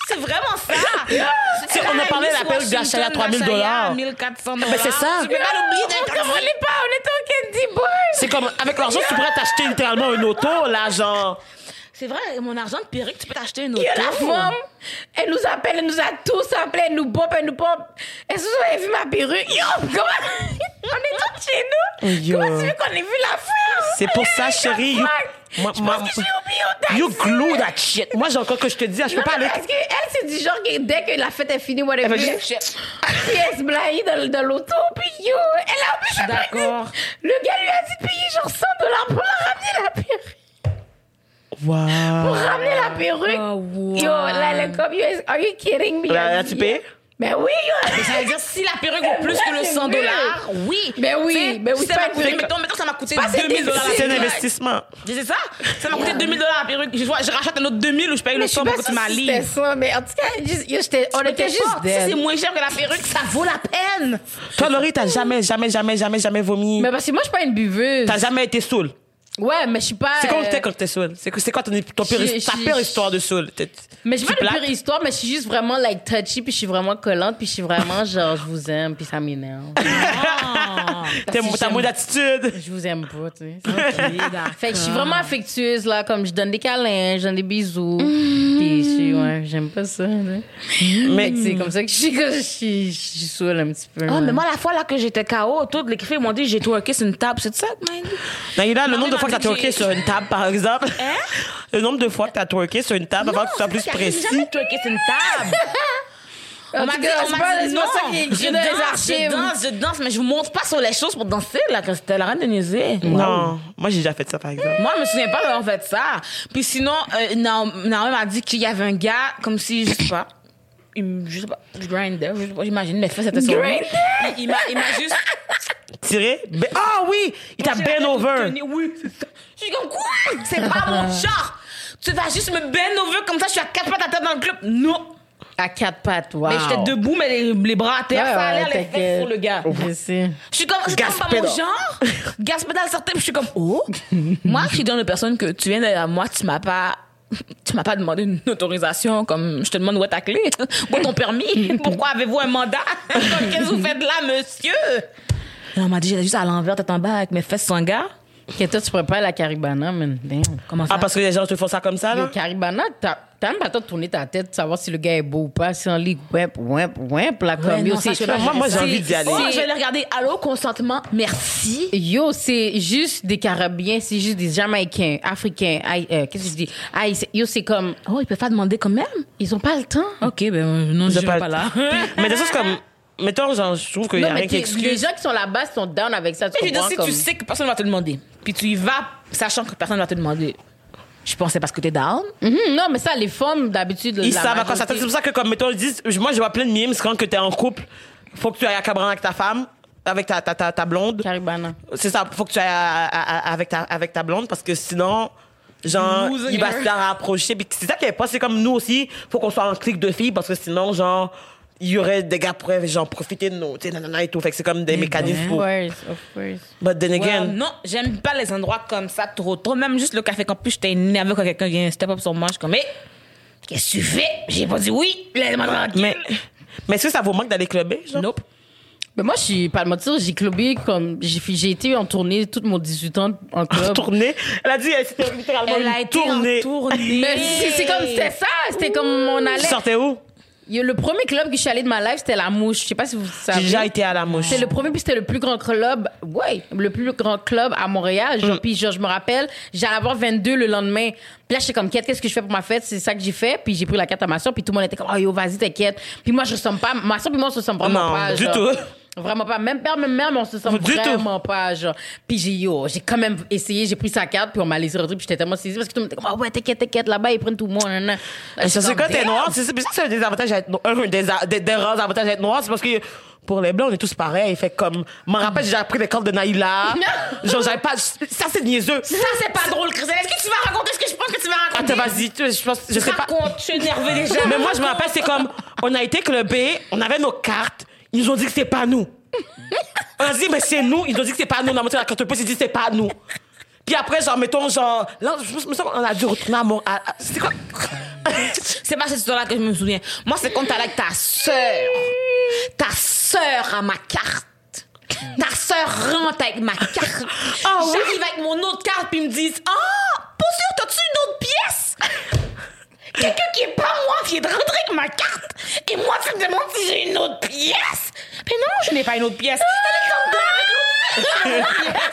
C'est vraiment ça! <laughs> Si on a parlé de la perruque d'Achaya à 3000 dollars. 1400 Ben, c'est ça. Tu peux pas l'oublier d'un On comprenait pas, on était au Candy Boy! C'est comme, avec l'argent, tu pourrais t'acheter littéralement une auto, là, genre. C'est vrai, mon argent de perruque, tu peux t'acheter une auto. Yo, la femme, elle nous appelle, elle nous a tous appelés, elle nous pompe, elle nous pompe. Est-ce que vous avez vu ma perruque? Yo, comment? <laughs> on est tous chez nous. Yo. Comment tu veux qu'on ait vu la fille? C'est pour ça, chérie. You, moi, Je moi- pense que j'ai oublié au taxi. you glue that shit. Moi, j'ai encore que je te dis, je peux Non, pas mais aller. Parce qu'elle, c'est du genre que dès que la fête est finie, whatever, Elle va elle, juste- puis elle se blaye dans, dans l'auto, puis yo, elle a oublié sa d'accord. perruque. Le gars lui a dit de payer genre 100 dollars pour la ramener la perruque. Pour ramener la perruque. Oh, wow. Yo, là, comme, yo, are you kidding me? Dit, tu payes? Ben oui, yo. Ça veut dire, si la perruque vaut plus que le 100 dollars, oui. Ben oui, ben oui, ça m'a coûté, mettons, mettons, ça m'a coûté pas cette 2000 dollars la. C'est un investissement. C'est ça? Ça m'a coûté 2000 dollars la perruque. Je, vois- je rachète un autre 2000 ou je paye le je suis 100 pas pour que tu c'était ça, mais en tout cas, on était juste Si c'est moins cher que la perruque, ça vaut la peine. Toi, Laurie, t'as jamais, jamais, jamais, jamais, jamais vomi. Mais parce que moi, je suis pas une buveuse. T'as jamais été saoul. Ouais, mais je suis pas. C'est euh, t'es quand t'es? C'est que- c'est quoi ton, ton pire, ta pire histoire de saoul? T'es- Mais je tu pas de plaques? pure histoire, mais je suis juste vraiment like touchy, puis je suis vraiment collante, puis je suis vraiment <laughs> genre je vous aime, puis ça m'énerve. <laughs> Ah. T'as moins d'attitude. Je vous aime pas, tu sais. Fait que je suis vraiment affectueuse, là, comme je donne des câlins, je donne des bisous. Puis je suis, ouais, j'aime pas ça. là. Mais Fait que c'est comme ça que je suis, je suis, je suis saoule un petit peu. Ah, ouais. mais moi, la fois là que j'étais KO, toutes les filles m'ont dit j'ai twerké sur une table. C'est ça que m'a dit? Naïla, le nombre de mais fois que t'as j'ai- twerké sur une table, par exemple. Hein? Le nombre de fois que t'as twerké sur une table avant que tu sois plus J'ai précis. jamais twerké sur une table. <laughs> En On m'a dit, on c'est m'a pas- dit non. pas ça qui est écrit je les danse, archives. Je danse, je danse, mais je vous montre pas sur les choses pour danser, là, Christelle. Arrête de niaiser. Non, moi j'ai déjà fait ça, par exemple. Moi, je me souviens pas d'avoir fait ça. Puis sinon, euh, Naomi m'a dit qu'il y avait un gars, comme si, je sais pas, il, me- je sais pas, je je pas, j'imagine, mes fesses étaient sur lui. Grindais? Il, il m'a, il m'a juste... Tiré? Ben- Ah oui! Il t'a J'ai ben over. Oui, c'est ça. Je suis comme, quoi? C'est pas mon genre. Tu vas juste me bend over comme ça, je suis à quatre pattes à tête dans le club? Non. À quatre pattes, wow. Mais j'étais debout, mais les, les bras à terre, Ouais, ça allait les fesses sur le gars. Je sais. Je suis comme, c'est pas mon genre. <laughs> Gas pédale sortait, puis je suis comme, oh. moi, je suis dans de personne que tu viens derrière moi, tu m'as pas, tu m'as pas demandé une autorisation, comme je te demande où est ta clé, <laughs> où est ton permis, <laughs> pourquoi avez-vous un mandat? Qu'est-ce que vous faites là, monsieur? Et on m'a dit, j'étais juste à l'envers, t'es en bas avec mes fesses un gars. Que toi, tu prépares la caribana, man. Damn. Comment ça? Ah, parce que les gens te font ça comme ça, Le là? caribana, t'as même pas le temps de tourner ta tête, de savoir si le gars est beau ou pas, si on lit wimp, wimp, wimp, là, comme Ouais, yo. Moi, moi, j'ai envie d'y aller. Oh, je vais les regarder. Allô, consentement, merci. Yo, c'est juste des Carabiens, c'est juste des Jamaïcains, Africains, euh, qu'est-ce que je dis? Haïtiens. Yo, c'est comme, Oh, il peut pas demander quand même? ils ont pas le temps. Ok, ben non, je J'ai pas- pas là. <laughs> Mais des choses comme. Mettons, genre, je trouve qu'il y a rien mais qui t'es- les excuse. gens qui sont là-bas sont down avec ça, tu Je veux dire, comprends? si comme... tu sais que personne va te demander, puis tu y vas sachant que personne va te demander, je pense que c'est parce que t'es down. Mhm, non, mais ça, les femmes, d'habitude, Ils savent à quoi ça C'est pour ça que, comme, mettons, ils disent, moi, je vois plein de mimes quand que t'es en couple, faut que tu ailles à Cabran avec ta femme, avec ta, ta, ta, ta blonde. Caribana. C'est ça, faut que tu ailles à- à- à- avec, ta, avec ta blonde parce que sinon, genre, Loser. il va se rapprocher. Puis c'est ça qui est pas, c'est comme nous aussi, faut qu'on soit en clique de filles parce que sinon, genre, il y aurait des gars pourraient, genre, profiter de nous, tu sais, nanana et tout. Fait que c'est comme des mécanismes Of course, of course. But then again, non, j'aime pas les endroits comme ça trop trop. Même juste le café campus, j'étais énervée quand quelqu'un vient step up sur moi. Je suis comme, mais qu'est-ce que tu fais? J'ai pas dit oui. Laisse-moi tranquille. mais, mais est-ce que ça vous manque d'aller clubber, genre? Nope. Mais moi, je suis pas de mentir, j'ai clubé comme. J'ai été en tournée toute mon 18 ans en club. Tournée? Elle a dit, elle c'était littéralement Elle a une été tournée. en tournée. Mais c'est c'est comme c'était ça, c'était comme on Tu allait. sortais où? Le premier club que je suis allée de ma life, c'était La Mouche. Je sais pas si vous savez. J'ai déjà été à la mouche. C'était le premier, puis c'était le plus grand club, ouais, le plus grand club à Montréal. Mm. Puis genre, je me rappelle, j'allais avoir 22 le lendemain. Puis là, j'étais comme, qu'est-ce que je fais pour ma fête? C'est ça que j'ai fait. Puis j'ai pris la carte à ma soeur, puis tout le monde était comme, oh yo, vas-y, t'inquiète. Puis moi, je ressemble pas, ma soeur puis moi, on se ressemble vraiment Non, pas. du genre. tout. Vraiment pas. Même père, même mère, mais on se Du tout. vraiment pas, genre. Puis j'ai, yo, j'ai quand même essayé, j'ai pris sa carte, puis on m'a laissé rentrer, puis j'étais tellement saisie parce que tout le monde était comme, ah ouais, t'inquiète, t'inquiète, là-bas, ils prennent tout le monde. Là, ça, c'est quand t'es noir. C'est ça, c'est un des avantages d'être noir. Un des, a- des, des rares avantages d'être noir, c'est parce que pour les blancs, on est tous pareils. Fait comme, je me rappelle, j'ai appris les cordes de Naïla. <laughs> Genre, j'avais pas. Ça, c'est niaiseux. Ça, c'est pas drôle, Christelle. Est-ce que tu vas raconter ce que je pense que tu vas raconter? Attends, vas-y, tu- je pense, je sais pas. Raconte, je suis énervée déjà. Mais moi, je me rappelle, c'est comme, on a été clubés, on avait nos cartes, ils nous ont dit que c'est pas nous. On a dit, mais c'est nous, ils ont dit que c'est pas nous. On a montré la carte de poste, ils dit c'est pas nous. Puis après, genre, mettons, genre, là, je me sens qu'on a dû retourner à mon. à- à- C'était quoi? <laughs> C'est pas cette histoire-là que je me souviens. Moi, c'est quand t'es avec ta sœur. Ta sœur a ma carte. Ta sœur rentre avec ma carte. Ah oui? J'arrive avec mon autre carte, puis ils me disent Ah, pas sûr, t'as-tu une autre pièce Quelqu'un qui est pas moi vient de rentrer avec ma carte. Et moi, tu me demandes si j'ai une autre pièce? Mais non, je n'ai pas une autre pièce. Elle est comme là avec l'autre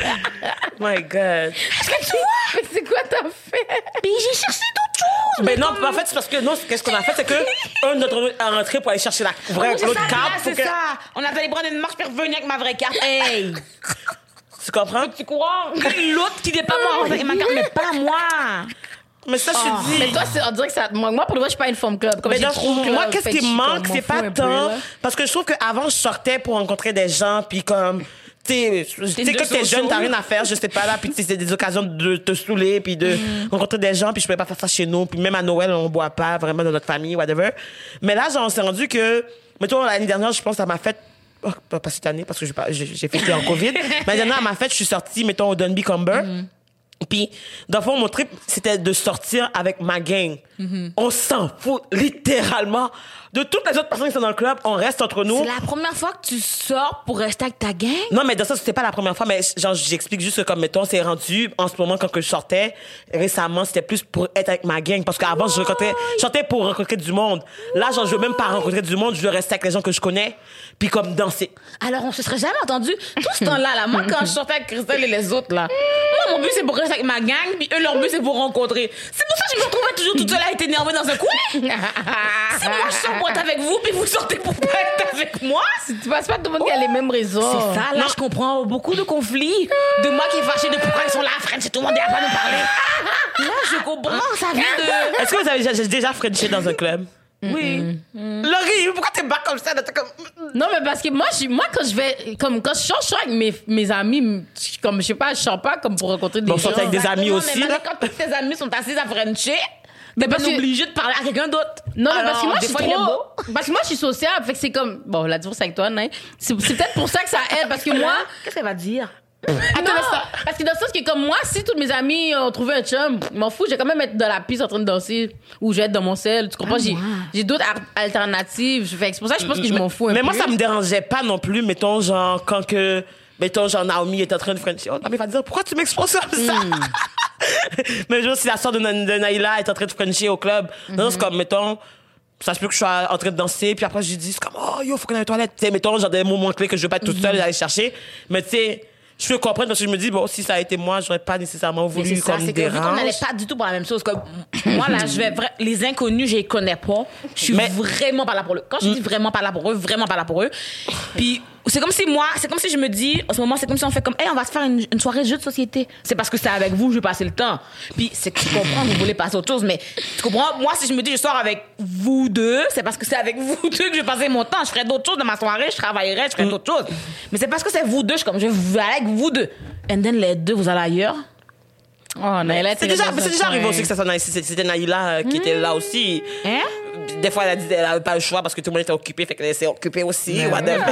<laughs> My God. Est-ce que tu vois? Mais c'est quoi t'as fait? Mais j'ai cherché d'autres choses. Mais non, en fait, c'est parce que, non, qu'est-ce qu'on a fait, c'est que, un, notre à rentrer pour aller chercher la vraie, Oh, l'autre carte. pour c'est que- ça. On a allé prendre une marche puis revenir avec ma vraie carte. Hey! Tu comprends? tu crois? L'autre qui n'est pas moi, avec ma carte, mais pas moi. Mais ça, je te dis. Mais toi, c'est- on dirait que ça te manque. Moi, pour le vrai, je suis pas une femme club. Comme Mais j'ai dans- trop club, moi, qu'est-ce fait qui que me je suis manque, comme, c'est m'en pas fous un peu, tant. là. Parce que je trouve qu'avant, je sortais pour rencontrer des gens, puis comme. Tu sais, tu sais, de quand t'es social. jeune, t'as rien à faire, je sais pas, là, puis tu sais, c'est des occasions de te saouler, puis de rencontrer des gens, puis je pouvais pas faire ça chez nous, puis même à Noël, on boit pas vraiment dans notre famille, whatever. Mais là, genre, on s'est rendu que, mettons, l'année dernière, je pense, à ma fête, oh, pas, pas cette année parce que j'ai pas- j'ai j'ai fêté en COVID. <laughs> Mais la dernière, à ma fête, je suis sortie, mettons, au Dunby Comber. Puis, dans fond, mon trip, c'était de sortir avec ma gang. On s'en fout, littéralement. De toutes les autres personnes qui sont dans le club, on reste entre nous. C'est la première fois que tu sors pour rester avec ta gang? Non, mais dans ça, c'était pas la première fois, mais genre, j'explique juste que, comme, mettons, c'est rendu, en ce moment, quand que je sortais, récemment, c'était plus pour être avec ma gang, parce qu'avant, je rencontrais, je sortais pour rencontrer du monde. Là, genre, je veux même pas rencontrer du monde, je veux rester avec les gens que je connais, puis comme danser. Alors, on se serait jamais entendu tout ce temps-là. Là. Moi, quand je sortais avec Christelle et les autres, là, moi, mon but, c'est pour rester avec ma gang, puis eux, leur but, c'est pour rencontrer. C'est pour ça que je me retrouvais toujours toute seule à être énervée dans un coin. <laughs> si moi, je sors pour être avec vous, puis vous sortez pour pas être avec moi, Tu passes pas tout le monde qui a les mêmes raisons. c'est ça, là, je comprends beaucoup de conflits. De moi qui est fâchée de pourquoi ils sont là, French, tout le monde est à pas nous parler. <laughs> Là, je comprends, ça vient de... Est-ce que vous avez déjà, Frenché dans un club? Oui. Laurie, pourquoi t'es bas comme ça? comme... Non, mais parce que moi, je, moi quand je vais, comme quand je sors, je sors avec mes, mes amis, comme je sais pas, je sors pas comme pour rencontrer des Bon, gens. avec des amis Non, aussi, mais là. quand tous tes amis sont assis à Frencher, t'es parce pas que- obligé de parler à quelqu'un d'autre. Non, mais parce que moi, je suis trop... Parce que moi, je suis sociable, fait que c'est comme... Bon, la différence avec toi, Nain. C'est c'est peut-être pour ça que ça aide, parce que moi... <laughs> Qu'est-ce qu'elle va dire? non, parce que dans le sens que comme moi, si tous mes amis ont trouvé un chum, m'en fous, je vais quand même être dans la piste en train de danser ou je vais être dans mon sel. Tu comprends? j'ai j'ai d'autres alternatives. Fait que C'est pour ça que je pense que je m'en fous un Mais peu. moi, ça me dérangeait pas non plus, mettons, genre, quand que, mettons, genre, Naomi est en train de Frencher. Oh, Naomi va dire, pourquoi tu m'exposes comme ça? Hmm. <laughs> mais genre, si la soeur de, de Naïla est en train de Frencher au club, non, c'est Hmm. comme, mettons, ça se peut que je sois en train de danser, puis après, je dis, c'est comme, oh, yo, faut qu'on aille aux toilettes. Tu sais, mettons, genre, des moments clés que je veux pas être toute Hmm. seule et aller chercher. Mais tu sais, je peux comprendre parce que je me dis, bon, si ça a été moi, j'aurais pas nécessairement voulu ça, comme c'est que vu qu'on dérange. n'allait pas du tout pour la même chose. Comme, <clears throat> moi, là, je vais les inconnus, je les connais pas. Je suis Mais- vraiment pas là pour eux. Quand je dis vraiment pas là pour eux, vraiment pas là pour eux. Puis, c'est comme si moi, c'est comme si je me dis, en ce moment, c'est comme si on fait comme, hey, on va se faire une, une soirée jeu de société. C'est parce que c'est avec vous, je vais passer le temps. Puis, c'est que tu comprends, vous voulez passer autre chose. Mais, tu comprends, moi, si je me dis, je sors avec vous deux, c'est parce que c'est avec <laughs> vous deux que je vais passer mon temps. Je ferai d'autres choses dans ma soirée, je travaillerai, je ferai d'autres choses. Mais c'est parce que c'est vous deux, je suis comme, je vais avec vous deux. And then, les deux, vous allez ailleurs. Oh, Naïla, C'est déjà, déjà arrivé aussi que ça soit Naïla. C'était Naïla qui était là aussi. Hein? Des fois, elle a dit qu'elle n'avait pas le choix parce que tout le monde était occupé, fait qu'elle s'est occupée aussi. whatever.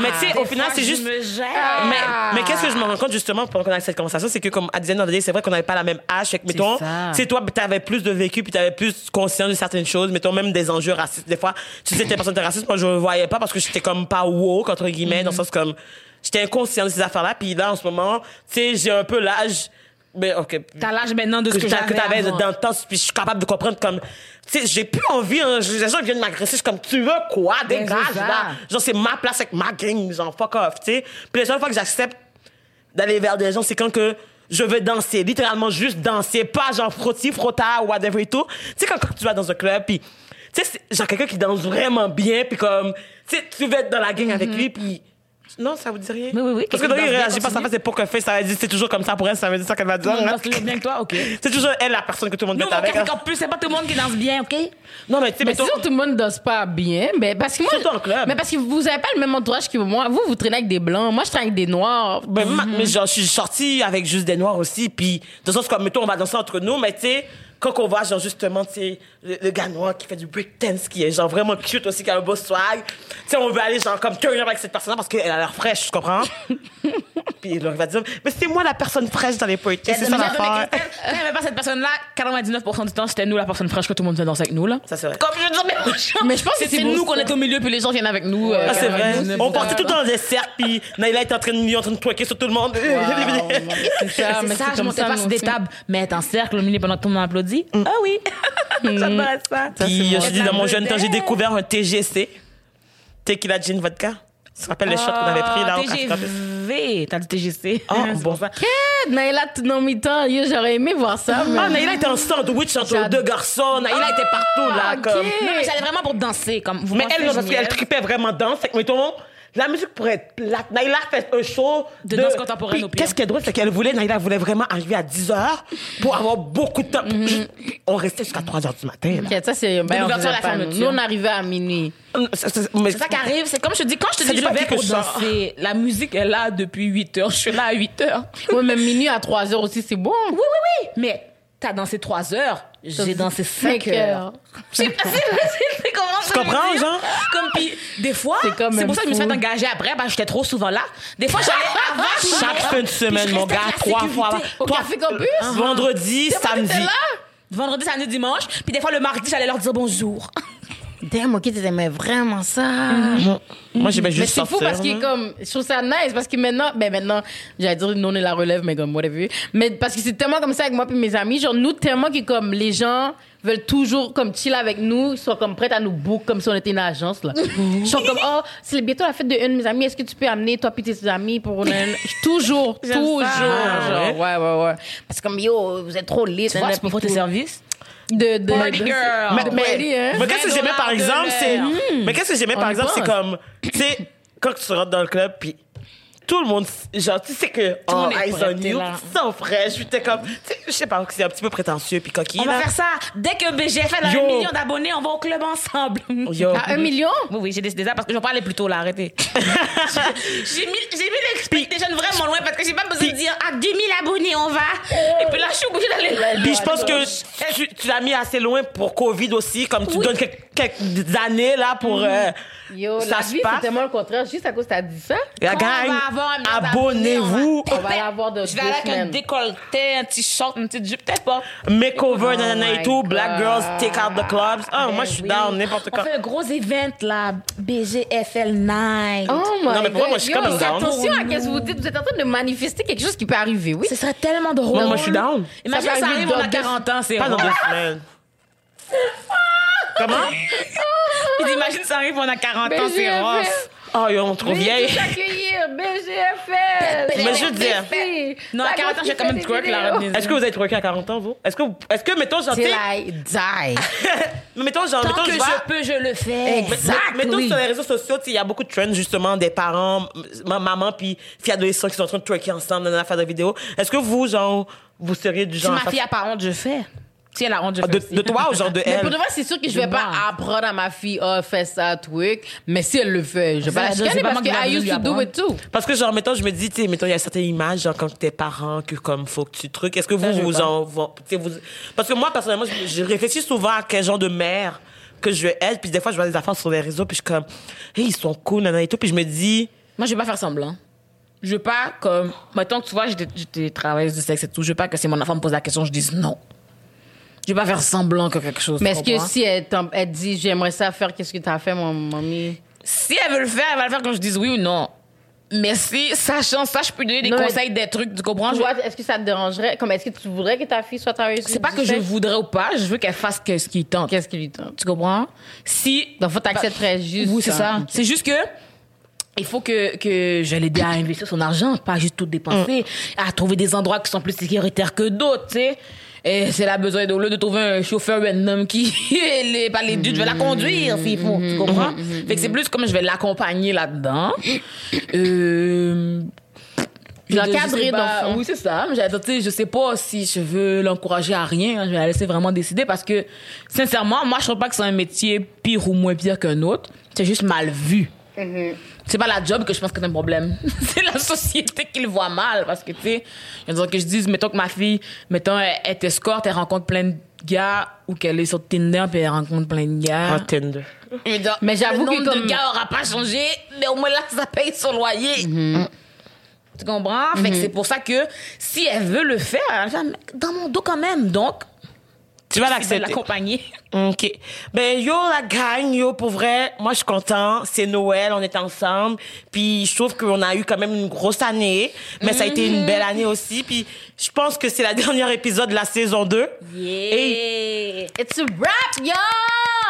mais tu sais, au final, c'est juste. Mais, mais qu'est-ce que je me rends compte justement pendant qu'on a cette conversation, c'est que comme à Diane Day, c'est vrai qu'on n'avait pas la même âge. Fait que, mettons, c'est toi, t'avais plus de vécu, puis t'avais plus conscience de certaines choses, mettons même des enjeux racistes. Des fois, tu sais, t'es personne de raciste, moi je le voyais pas parce que j'étais comme pas woke, entre guillemets, dans le sens comme, j'étais inconscient de ces affaires-là, puis là, en ce moment, tu sais, j'ai un peu l'âge, mais ok. T'as l'âge maintenant de ce que, que j'avais dans le temps, puis je suis capable de comprendre comme, tu sais, j'ai plus envie, hein, les gens viennent m'agresser, je suis comme, tu veux quoi, dégage, ça. là. Genre, c'est ma place avec ma gang, genre, fuck off, tu sais. Puis la seule fois que j'accepte d'aller vers des gens, c'est quand que je veux danser, littéralement juste danser, pas genre frotti, frotta, whatever et tout. Tu sais, quand, quand tu vas dans un club, puis, tu sais, genre quelqu'un qui danse vraiment bien, puis comme, tu sais, tu veux être dans la gang avec lui, puis. Non, ça vous dit rien? Oui, oui, oui, Parce que Dory réagit pas, ça fait c'est poker face, ça veut dire c'est toujours comme ça pour elle, ça veut dire ça qu'elle va dire. Non, toujours bien que toi, ok. C'est toujours elle la personne que tout le monde met avec. cas, hein. c'est plus, c'est pas tout le monde qui danse bien, ok? Non, mais tu sais, Mais c'est sûr, tout le monde danse pas bien. Mais parce que moi. Surtout en club. Mais parce que vous avez pas le même entourage que moi. Vous, vous traînez avec des blancs. Moi, je traîne avec des noirs. Ben, ma- mais genre, je suis sortie avec juste des noirs aussi, puis dans le sens comme, mettons, on va danser entre nous, mais tu sais, quand on voit, genre, justement, tu sais, le, le gars noir qui fait du breakdance, qui est, genre, vraiment cute aussi, qui a un beau swag, tu sais, on veut aller, genre, comme, turn up avec cette personne-là parce qu'elle a l'air fraîche, tu comprends? <laughs> puis il va dire, mais c'est moi la personne fraîche dans les parties, c'est ça l'affaire. Avait pas cette personne-là, 99% du temps, c'était nous la personne fraîche que tout le monde faisait danser avec nous, là. Ça, c'est vrai. Comme je veux dire, mais, Mais je pense que c'est nous qu'on est au milieu, puis les gens viennent avec nous. euh, Ah, c'est vrai. 99%. On partait tout le temps dans des cercles, puis Naïla était en train de, lui, en train de twerker sur tout le monde. C'est ça, mais ça, je montais pas nous sur des tables, mais être en cercle au milieu pendant tout le monde applaudit. Ah oui! <laughs> J'adore ça. Puis, je dis, dans mon jeune temps, j'ai découvert un TGC. Tequila Gin Vodka. Tu te rappelles les shots qu'on avait pris là au Campus? TGV, t'as dit TGC. Ah, <laughs> C'est bon. ça. Eh, Naïla, mi-temps. Yo, J'aurais aimé voir ça. Ah, Naïla était en sandwich entre deux garçons. Naïla était partout, là, Ah, ok. comme. Non, mais j'allais vraiment pour danser. Comme, Mais elle, non, parce qu'elle tripait vraiment danse. Fait que, mettons, la musique pourrait être plate. Naïla fait un show De danse contemporaine, au pire. Qu'est-ce qui est drôle, c'est qu'elle voulait, Naïla voulait vraiment arriver à 10 h pour avoir beaucoup de temps. Juste- On restait jusqu'à 3 h du matin, là. Ok, ça, c'est. Ben, on l'ouverture faisait à la fermeture. Nous, on arrivait à minuit. Mais- C'est ça qui arrive. C'est comme je te dis, quand je te dis je vais pour danser, la musique est là depuis 8 heures. <laughs> Je suis là à 8 heures. Ouais, même minuit à 3 heures aussi, c'est bon. Oui, oui, oui. Mais t'as dansé 3 heures. J'ai dansé 5 heures. Je sais pas si c'est comment Tu comprends, genre? Comme puis des fois, C'est comme c'est un pour ça que je me suis fait engager après, ben j'étais trop souvent là. Des fois j'allais <laughs> avant Chaque fin de semaine, mon gars, trois fois. Au Café Campus? Vendredi, samedi. Vendredi, samedi, dimanche, puis des fois le mardi, j'allais leur dire bonjour. Damn, ok, t'aimais vraiment ça. Moi, j'aimais Mais juste c'est fou parce qu'il est là. comme, je trouve ça nice parce que maintenant, ben maintenant, j'allais dire nous on est la relève, mais comme whatever. Mais parce que c'est tellement comme ça avec moi et mes amis, genre nous tellement que comme les gens veulent toujours comme chill avec nous, sont comme prêts à nous book comme si on était une agence là. Ils sont comme oh c'est bientôt la fête de une de mes amis, est-ce que tu peux amener toi puis tes amis pour une... <laughs> toujours, toujours, ça. genre ouais ouais ouais. Parce que comme yo vous êtes trop lit. Tu vois, tu peux faire tes services? De de Party girl. Mais, mais, hein? Mais qu'est-ce que 20 j'aimais par exemple, c'est. Mais qu'est-ce que j'aimais par exemple, c'est comme. Tu sais, quand tu rentres dans le club, puis tout le monde. Genre, tu sais que. le Oh, eyes on you. Sans fraîche. J'étais comme. Tu sais, je sais pas, c'est un petit peu prétentieux, puis coquille. On va faire ça. Dès que BGFL a un million d'abonnés, on va au club ensemble. Yo. À un million? Oui, oui, j'ai décidé ça parce que je vais pas aller plus tôt là, arrêtez. <laughs> j'ai mis, j'ai mis l'expectation vraiment loin parce que j'ai pas besoin de dire à 2000 abonnés, on va. Et puis là, je suis obligée d'aller là. Puis je pense que tu, tu l'as mis assez loin pour Covid aussi, comme tu Oui. donnes quelques, quelques années là pour. euh, Yo, ça la se vie, passe. c'est tellement le contraire. Juste à cause que t'as dit ça, La gang, on va avoir un million abonnez-vous. on va l'avoir de Je vais aller avec un décolleté, un t-shirt, une petite jupe, peut-être pas. Makeover, Oh nanana et tout. Black God. girls, take out the clubs. Ah, Ben moi, je suis down, n'importe On quand. fait un gros event là, BGFL Night. Oh my Non, mais pour moi, God. je suis comme down. Attention à ce que vous dites. Vous êtes en train de manifester quelque chose qui peut arriver, oui. Ce serait tellement drôle. Non, moi, je suis down. Imagine Ça arrive, arriver on a dans deux- 40 ans, c'est Pas dans deux semaines. <laughs> Comment? Puis imagine ça arrive, on a 40 ans, c'est rough. Oh, yo, on est trop vieille. BGFL. Mais je veux dire- Non, à 40 ans, je vais quand même twerk la robe Est-ce que vous êtes truqué à 40 ans, vous? Est-ce que, vous- est-ce que, mettons, genre, Till I die. <laughs> mais mettons, genre, Tant mettons, que je vois- je peux, je le fais. Mettons sur les réseaux sociaux, il y a beaucoup de trends, justement, des parents, ma maman, puis filles adolescents qui sont en train de twerker ensemble dans la faire de vidéo. Est-ce que vous, genre, vous seriez du Si genre. à ma fille a pas honte, je fais. Si elle a honte, je Ah, fais de, de toi ou genre de <laughs> Mais elle? pour de vrai, c'est sûr que je vais pas apprendre à ma fille, oh, fais ça, twerk. Mais si elle le fait, je vais pas la chicaner parce que vais I used to do it too. Parce que, genre, mettons, je me dis, tu sais, mettons, il y a certaines images, genre, quand t'es parent, que comme, faut que tu trucs. Est-ce que vous, vous en. vous- tu sais. Parce que moi, personnellement, je, réfléchis souvent à quel genre de mère que je veux être. Puis des fois, je vois des affaires sur les réseaux, puis je suis comme, hey, ils sont cool, nanana et tout. Puis je me dis, Moi, je vais pas faire semblant. Je veux pas comme. Mettons tu vois, j'étais- j'étais travailleuse du sexe et tout. Je veux pas que si mon enfant me pose la question, je dise non. Je vais pas faire semblant que quelque chose. Mais est-ce que si elle, dit, j'aimerais ça faire, qu'est-ce que t'as fait, mon mamie? Si elle veut le faire, elle va le faire quand je dise oui ou non. Mais si, sachant ça, je peux donner des Non, mais- conseils, des trucs, tu comprends? Je- Toi, est-ce que ça te dérangerait? Comme, est-ce que tu voudrais que ta fille soit travailleuse? C'est pas que je voudrais ou pas, je veux qu'elle fasse que- ce qui tente. Qu'est-ce qui lui tente? Tu comprends? Si. Donc, faut t'accepterais juste. Oui, c'est ça. C'est juste que. Il faut que, que je l'aide à investir son argent, pas juste tout dépenser, à trouver des endroits qui sont plus sécuritaires que d'autres, tu sais. Et c'est là besoin de, de trouver un chauffeur random qui, <laughs> les, pas les dudes, je vais la conduire s'il faut, tu comprends? Fait que c'est plus comme je vais l'accompagner là-dedans. Euh, je- L'encadrer, je fond. Oui, c'est ça. Sais, je sais pas si je veux l'encourager à rien. hein. Je vais la laisser vraiment décider parce que, sincèrement, moi, je trouve pas que c'est un métier pire ou moins pire qu'un autre. C'est juste mal vu. C'est pas la job que je pense que c'est un problème. <laughs> c'est la société qui le voit mal parce que, tu sais, je veux dire que je dise, mettons que ma fille, mettons, elle, elle t'escorte, elle rencontre plein de gars ou qu'elle est sur Tinder puis elle rencontre plein de gars. ah, Tinder. Mais j'avoue le que nombre comme- de gars aura pas changé, mais au moins là, ça paye son loyer. Tu comprends? Fait que c'est pour ça que si elle veut le faire, elle va dans mon dos quand même. Donc, Tu vas l'accepter. l'accompagner. OK. Ben, yo, la gang, yo, pour vrai, moi, je suis content. C'est Noël, on est ensemble. Puis, je trouve qu'on a eu quand même une grosse année. Mais ça a été une belle année aussi. Puis, je pense que c'est la <laughs> dernière épisode de la saison 2. Yeah! It's a wrap, yo!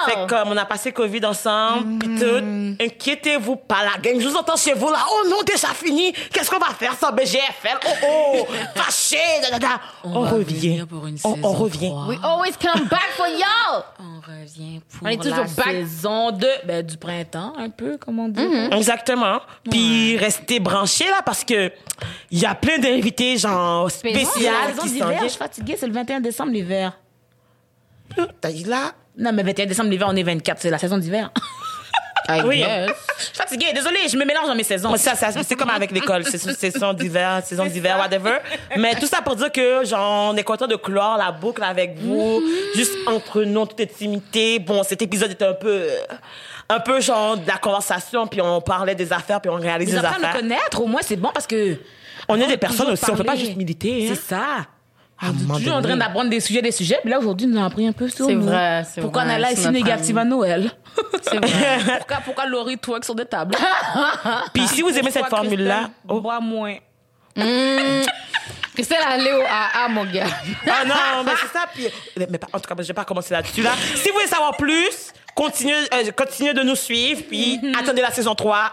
Fait comme on a passé Covid ensemble, pis tout, inquiétez-vous pas, la gang. Je vous entends chez vous, là. Oh non, déjà fini. Qu'est-ce qu'on va faire sans BGFL? Oh, oh, <laughs> fâché, da, da, da. On, revient. revenir pour une on, revient. trois. We always come back for y'all! On revient pour On est toujours la back. saison 2 ben, du printemps, un peu, comme on dit. Exactement. Puis restez branchés, là, parce que il y a plein d'invités, genre, spéciales saison qui d'hiver, je suis fatiguée, c'est le 21 décembre l'hiver. T'as dit là? Non, mais 21 décembre l'hiver, on est 24, c'est la saison d'hiver. I Oui. guess. Je suis fatiguée, désolée, je me mélange dans mes saisons. Ça, ça, c'est comme avec l'école, c'est saison d'hiver, saison d'hiver, whatever. Mais tout ça pour dire que, genre, on est content de clore la boucle avec vous, juste entre nous, toute intimité. Bon, cet épisode était un peu, un peu genre de la conversation, puis on parlait des affaires, puis on réalise Les des enfants nous affaires. connaître, au moins, c'est bon parce que. On est des personnes aussi, on peut pas parler. juste militer. hein. C'est ça. À On est toujours en train d'apprendre des sujets, des sujets. Puis là, aujourd'hui, nous avons appris un peu sur C'est nous. vrai, c'est Pourquoi vrai, on a si notre négative à Noël? C'est vrai. <laughs> pourquoi, pourquoi Laurie twerk sur des tables? <laughs> Puis si vous aimez cette formule-là, oh. boit moins? Christelle allée au AA, mon gars. Ah non, mais c'est ça. Puis, mais pas- en tout cas, je vais pas commencer là-dessus. Là. Si vous voulez savoir plus, continuez, euh, continuez de nous suivre. Puis attendez la saison 3.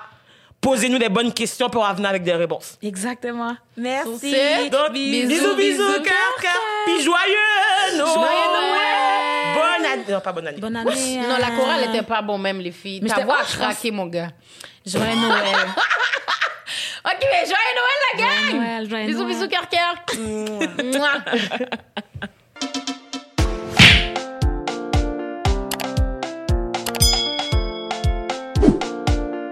Posez-nous des bonnes questions pour revenir avec des réponses. Exactement. Merci. Donc, Bisous, bisous, bisous, bisous, cœur, cœur. Puis joyeux Noël. Noël. Bonne année. Non, pas bonne année. Bonne année. Non, la chorale était pas bon, même, les filles. Mais Ta voix a craqué, mon gars. Joyeux Noël. <laughs> Ok, mais joyeux Noël, la gang! Noël, joyeux bisous, Noël. bisous, cœur, cœur. Mouah. <laughs>